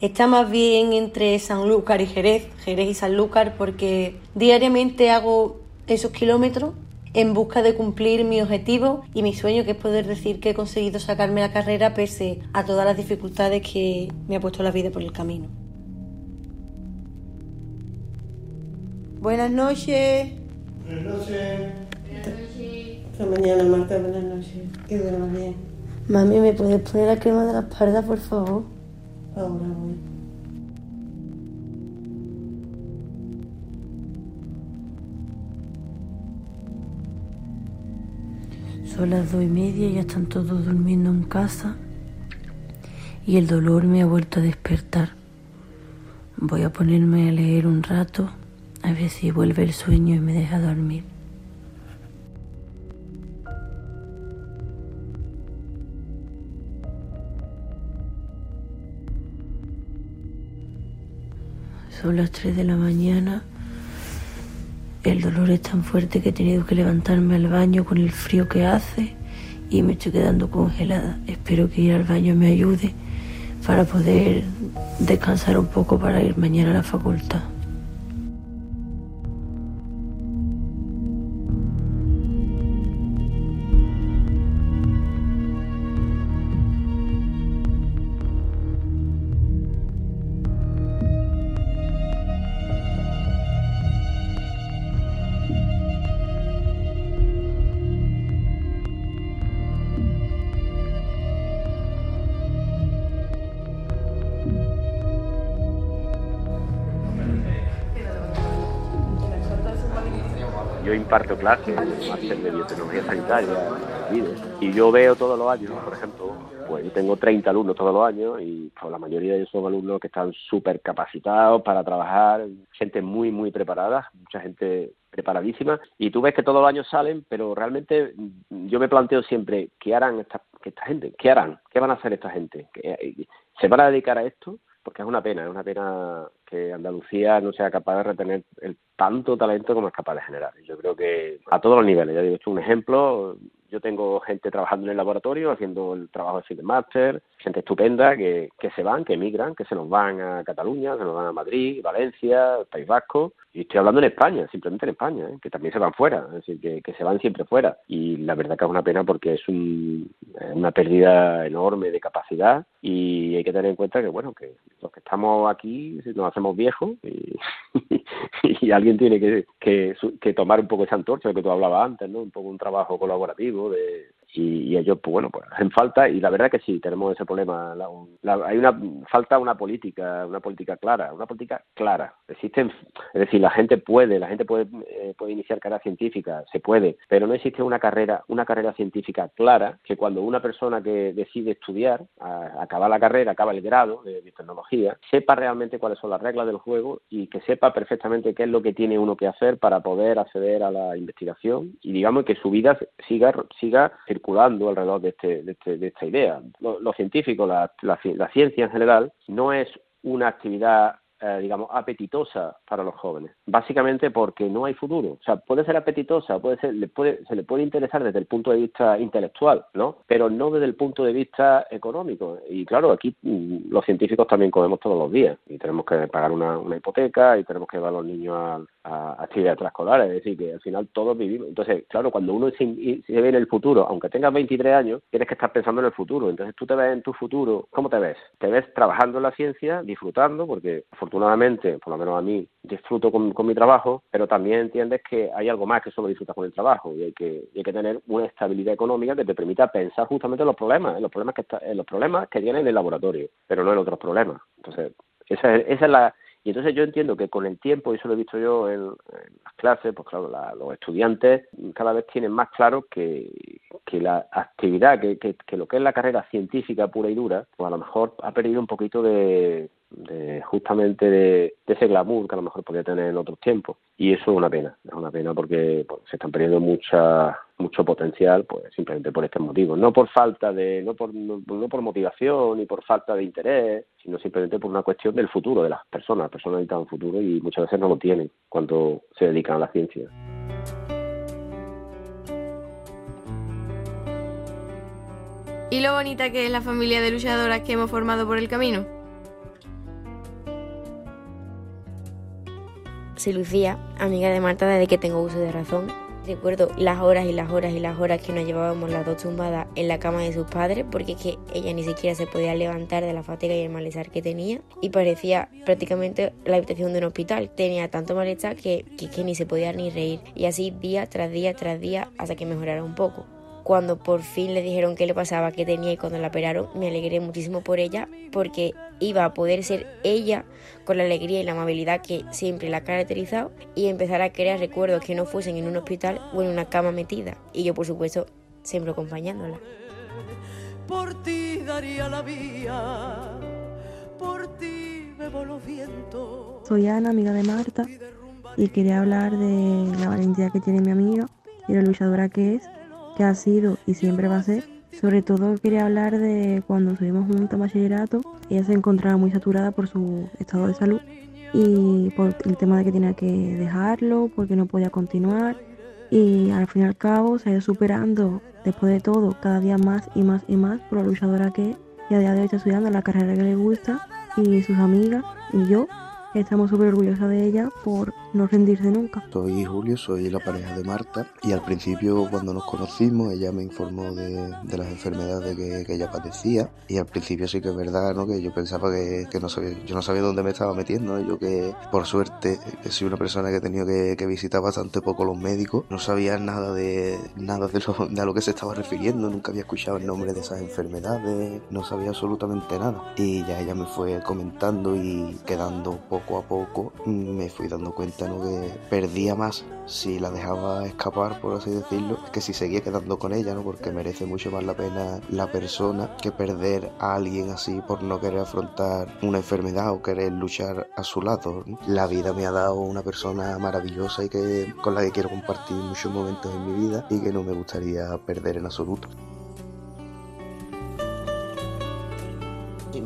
[SPEAKER 8] Está más bien entre Sanlúcar y Jerez, Jerez y Sanlúcar, porque diariamente hago esos kilómetros en busca de cumplir mi objetivo y mi sueño, que es poder decir que he conseguido sacarme la carrera pese a todas las dificultades que me ha puesto la vida por el camino. Buenas noches.
[SPEAKER 7] Buenas noches. Hasta mañana, Marta. Buenas noches. Que duermas bien.
[SPEAKER 8] Mami, ¿me puedes poner la crema de la espalda, por favor?
[SPEAKER 7] Ahora voy.
[SPEAKER 8] Son las dos y media, ya están todos durmiendo en casa y el dolor me ha vuelto a despertar. Voy a ponerme a leer un rato a ver si vuelve el sueño y me deja dormir. Son las 3 de la mañana. El dolor es tan fuerte que he tenido que levantarme al baño con el frío que hace y me estoy quedando congelada. Espero que ir al baño me ayude para poder descansar un poco para ir mañana a la facultad.
[SPEAKER 3] Imparto clases máster de biotecnología sanitaria y yo veo todos los años, por ejemplo, pues yo tengo 30 alumnos todos los años y pues, la mayoría de ellos son alumnos que están súper capacitados para trabajar, gente muy, muy preparada, mucha gente preparadísima y tú ves que todos los años salen, pero realmente yo me planteo siempre, ¿qué harán esta, esta gente? ¿Qué harán? ¿Qué van a hacer esta gente? ¿Se van a dedicar a esto? Porque es una pena, es una pena que Andalucía no sea capaz de retener el tanto talento como es capaz de generar. Yo creo que a todos los niveles, ya digo, es un ejemplo, yo tengo gente trabajando en el laboratorio, haciendo el trabajo de Master, gente estupenda que, que se van, que emigran, que se nos van a Cataluña, se nos van a Madrid, Valencia, País Vasco, y estoy hablando en España, simplemente en España, ¿eh? que también se van fuera, es decir, que, se van siempre fuera. Y la verdad que es una pena porque es un, una pérdida enorme de capacidad y hay que tener en cuenta que, bueno, que los que estamos aquí nos hacemos viejos y, y alguien tiene que, que, que tomar un poco esa antorcha de que tú hablabas antes, ¿no? Un poco un trabajo colaborativo de, y, ellos pues bueno pues hacen falta y la verdad que sí tenemos ese problema hay una falta una política una política clara una política clara. Existen es decir la gente puede la gente puede eh, puede iniciar carrera científica se puede pero no existe una carrera una carrera científica clara que cuando una persona que decide estudiar acaba la carrera acaba el grado de, de tecnología sepa realmente cuáles son las reglas del juego y que sepa perfectamente qué es lo que tiene uno que hacer para poder acceder a la investigación y digamos que su vida siga siga circulando alrededor de, este, de, este, de esta idea. Los, científicos, la, la, ciencia en general, no es una actividad eh, digamos, apetitosa para los jóvenes. Básicamente porque no hay futuro. O sea, puede ser apetitosa, puede ser, le puede, se le puede interesar desde el punto de vista intelectual, ¿no? Pero no desde el punto de vista económico. Y claro, aquí mm, los científicos también comemos todos los días y tenemos que pagar una, una hipoteca y tenemos que llevar a los niños a, a actividades extraescolares, es decir, que al final todos vivimos. Entonces, claro, cuando uno se, se ve en el futuro, aunque tengas 23 años, tienes que estar pensando en el futuro. Entonces, tú te ves en tu futuro, ¿cómo te ves? Te ves trabajando en la ciencia, disfrutando, porque afortunadamente, por lo menos a mí, disfruto con, mi trabajo, pero también entiendes que hay algo más que solo disfrutar con el trabajo y hay que, hay que tener una estabilidad económica que te permita pensar justamente en los problemas, en los problemas que, está, en los problemas que tienen en el laboratorio, pero no en otros problemas. Entonces, esa esa es la y entonces yo entiendo que con el tiempo, y eso lo he visto yo en, las clases, pues claro, los estudiantes cada vez tienen más claro que, que la actividad, que, que, lo que es la carrera científica pura y dura, pues a lo mejor ha perdido un poquito de, de justamente de, ese glamour que a lo mejor podría tener en otros tiempos. Y eso es una pena, es una pena porque se están perdiendo mucha mucho potencial pues simplemente por este motivo no por falta de no por no, por motivación ni por falta de interés sino simplemente por una cuestión del futuro de las personas las personas necesitan un futuro y muchas veces no lo tienen cuando se dedican a la ciencia
[SPEAKER 6] ¿Y lo bonita que es la familia de luchadoras que hemos formado por el camino?
[SPEAKER 11] Soy Lucía, amiga de Marta desde que tengo uso de razón. Recuerdo las horas y las horas y las horas que nos llevábamos las dos tumbadas en la cama de sus padres porque es que ella ni siquiera se podía levantar de la fatiga y el malestar que tenía y parecía prácticamente la habitación de un hospital. Tenía tanto malestar que, que, que ni se podía ni reír. Y así día tras día tras día hasta que mejorara un poco cuando por fin le dijeron qué le pasaba, qué tenía y cuando la operaron, me alegré muchísimo por ella porque iba a poder ser ella con la alegría y la amabilidad que siempre la ha caracterizado y empezar a crear recuerdos que no fuesen en un hospital o en una cama metida. Y yo, por supuesto, siempre acompañándola.
[SPEAKER 12] Por ti daría la vía, por ti bebo los vientos.
[SPEAKER 13] Soy Ana, amiga de Marta, y quería hablar de la valentía que tiene mi amiga y la luchadora que es que ha sido y siempre va a ser. Sobre todo quería hablar de cuando subimos juntos a bachillerato, ella se encontraba muy saturada por su estado de salud y por el tema de que tenía que dejarlo, porque no podía continuar y al fin y al cabo se ha ido superando después de todo cada día más y más y más por la luchadora que es y a día de hoy está estudiando la carrera que le gusta y sus amigas y yo Estamos súper orgullosas de ella por no rendirse nunca.
[SPEAKER 14] Soy Julio, soy la pareja de Marta. Y al principio cuando nos conocimos ella me informó de, las enfermedades que, ella padecía. Y al principio sí que es verdad ¿no? que yo pensaba que, no sabía, yo no sabía dónde me estaba metiendo, yo que por suerte soy una persona que he tenido que, visitar bastante poco los médicos, no sabía nada de nada de lo, de a lo que se estaba refiriendo, nunca había escuchado el nombre de esas enfermedades, no sabía absolutamente nada. Y ya ella me fue comentando y quedando poco a poco me fui dando cuenta que perdía más si la dejaba escapar, por así decirlo, que si seguía quedando con ella, ¿no? porque merece mucho más la pena la persona que perder a alguien así por no querer afrontar una enfermedad o querer luchar a su lado. La vida me ha dado una persona maravillosa y que con la que quiero compartir muchos momentos en mi vida y que no me gustaría perder en absoluto.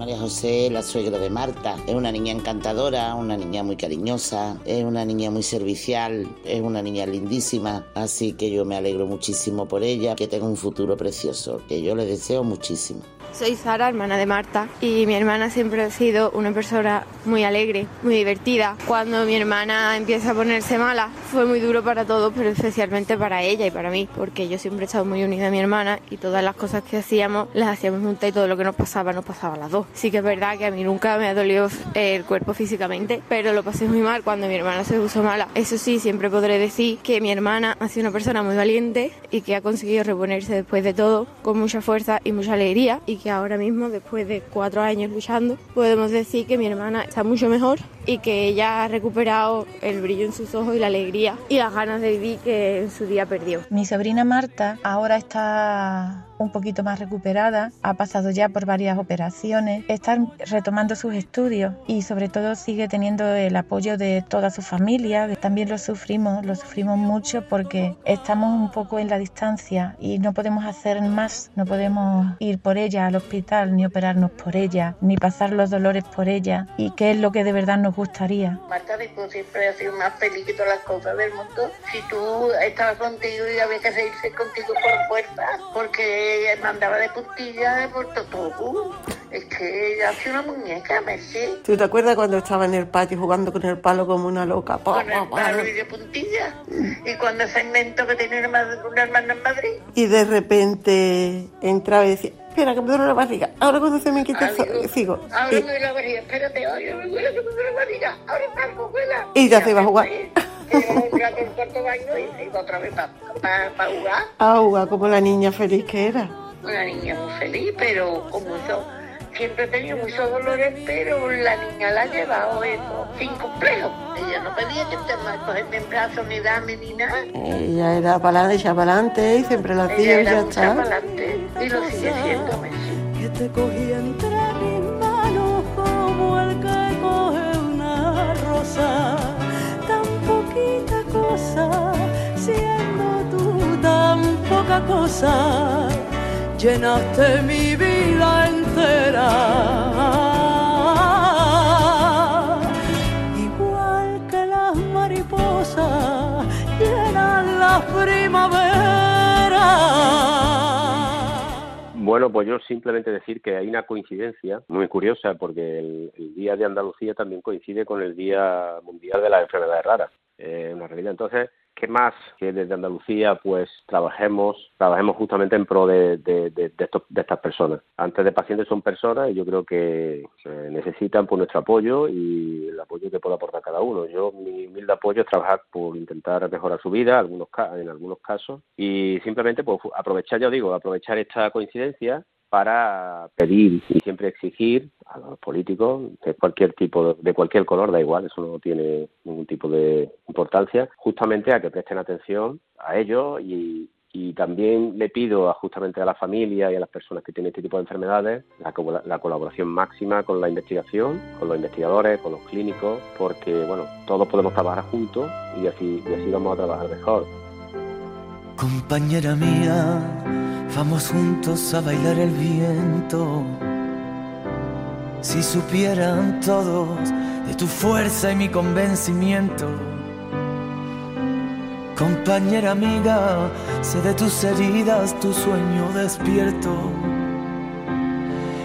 [SPEAKER 15] María José, la suegra de Marta. Es una niña encantadora, una niña muy cariñosa, es una niña muy servicial, es una niña lindísima. Así que yo me alegro muchísimo por ella, que tenga un futuro precioso, que yo le deseo muchísimo.
[SPEAKER 6] Soy Sara, hermana de Marta, y mi hermana siempre ha sido una persona muy alegre, muy divertida. Cuando mi hermana empieza a ponerse mala, fue muy duro para todos, pero especialmente para ella y para mí, porque yo siempre he estado muy unida a mi hermana y todas las cosas que hacíamos las hacíamos juntas y todo lo que nos pasaba nos pasaba a las dos. Sí que es verdad que a mí nunca me ha dolido el cuerpo físicamente, pero lo pasé muy mal cuando mi hermana se puso mala. Eso sí, siempre podré decir que mi hermana ha sido una persona muy valiente y que ha conseguido reponerse después de todo con mucha fuerza y mucha alegría y que ahora mismo, después de cuatro años luchando, podemos decir que mi hermana está mucho mejor y que ella ha recuperado el brillo en sus ojos y la alegría y las ganas de vivir que en su día perdió.
[SPEAKER 16] Mi sobrina Marta ahora está un poquito más recuperada, ha pasado ya por varias operaciones, está retomando sus estudios y sobre todo sigue teniendo el apoyo de toda su familia. También lo sufrimos, lo sufrimos mucho porque estamos un poco en la distancia y no podemos hacer más, no podemos ir por ella al hospital, ni operarnos por ella, ni pasar los dolores por ella y qué es lo que de verdad nos gustaría.
[SPEAKER 17] Marta, tú siempre has sido más feliz que todas las cosas del mundo. Si tú estabas contigo y había que seguirse contigo por fuerza, porque mandaba de puntillas por todo. Es que ella hace una muñeca, Messi.
[SPEAKER 7] ¿Tú te acuerdas cuando estaba en el patio jugando con el palo como una loca? Pa,
[SPEAKER 17] Con el palo y de puntillas. Y cuando se inventó que tenía una, una hermana en Madrid.
[SPEAKER 7] Y de repente entraba y decía, espera, que me duele la barriga. Ahora cuando se me quita el zo- sigo.
[SPEAKER 17] Ahora
[SPEAKER 7] Y-
[SPEAKER 17] me duele la barriga, espérate, oye, me duele, que me duele la barriga. Ahora salgo, abuela.
[SPEAKER 7] Y ya se iba a jugar.
[SPEAKER 17] Un rato al cuarto baño y se iba otra vez para jugar.
[SPEAKER 7] Agua, como la niña feliz que era.
[SPEAKER 17] Una niña muy feliz, pero con mucho... Siempre he tenido muchos dolores, pero la niña la ha llevado eso, sin complejo. Ella no pedía que te cogerme en brazos, ni dame, ni nada.
[SPEAKER 7] Ella era para adelante, ella para adelante y siempre lo hacía
[SPEAKER 17] Ella
[SPEAKER 7] y ya está.
[SPEAKER 17] para adelante y lo sigue siendo, Messi.
[SPEAKER 12] que te cogí entre mis manos como el que coge una rosa, tan poquita cosa, siendo tú tan poca cosa, llenaste mi vida Igual que las mariposas llenan la primavera.
[SPEAKER 3] Bueno, pues yo simplemente decir que hay una coincidencia muy curiosa porque el, el Día de Andalucía también coincide con el Día Mundial de las Enfermedades Raras. Eh, una realidad. Entonces, ¿qué más que desde Andalucía pues trabajemos trabajemos justamente en pro de, de, de- de estos- de estas personas? Antes de pacientes son personas y yo creo que necesitan pues, nuestro apoyo y el apoyo que pueda aportar cada uno. Yo mi humilde apoyo es trabajar por intentar mejorar su vida algunos en algunos casos y simplemente pues aprovechar, ya digo, aprovechar esta coincidencia para pedir y siempre exigir a los políticos de cualquier tipo, de cualquier color, da igual, eso no tiene ningún tipo de importancia, justamente a que presten atención a ellos y, y también le pido a, justamente a la familia y a las personas que tienen este tipo de enfermedades la, la colaboración máxima con la investigación, con los investigadores, con los clínicos, porque bueno, todos podemos trabajar juntos y así, y así vamos a trabajar mejor.
[SPEAKER 9] Compañera mía, vamos juntos a bailar el viento. Si supieran todos de tu fuerza y mi convencimiento. Compañera amiga, sé de tus heridas, tu sueño despierto.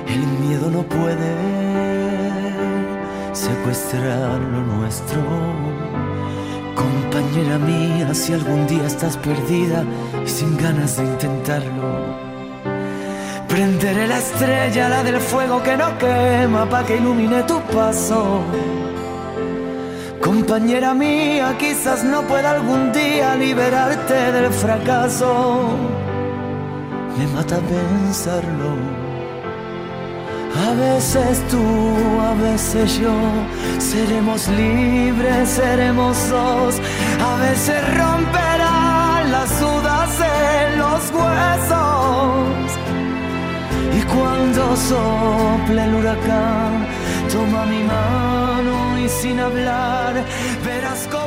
[SPEAKER 9] El miedo no puede secuestrar lo nuestro. Compañera mía, si algún día estás perdida y sin ganas de intentarlo, prenderé la estrella, la del fuego que no quema, pa' que ilumine tu paso. Compañera mía, quizás no pueda algún día liberarte del fracaso. Me mata pensarlo. A veces tú, a veces yo, seremos libres, seremos dos. A veces romperán las dudas en los huesos. Y cuando sople el huracán, toma mi mano y sin hablar, verás cómo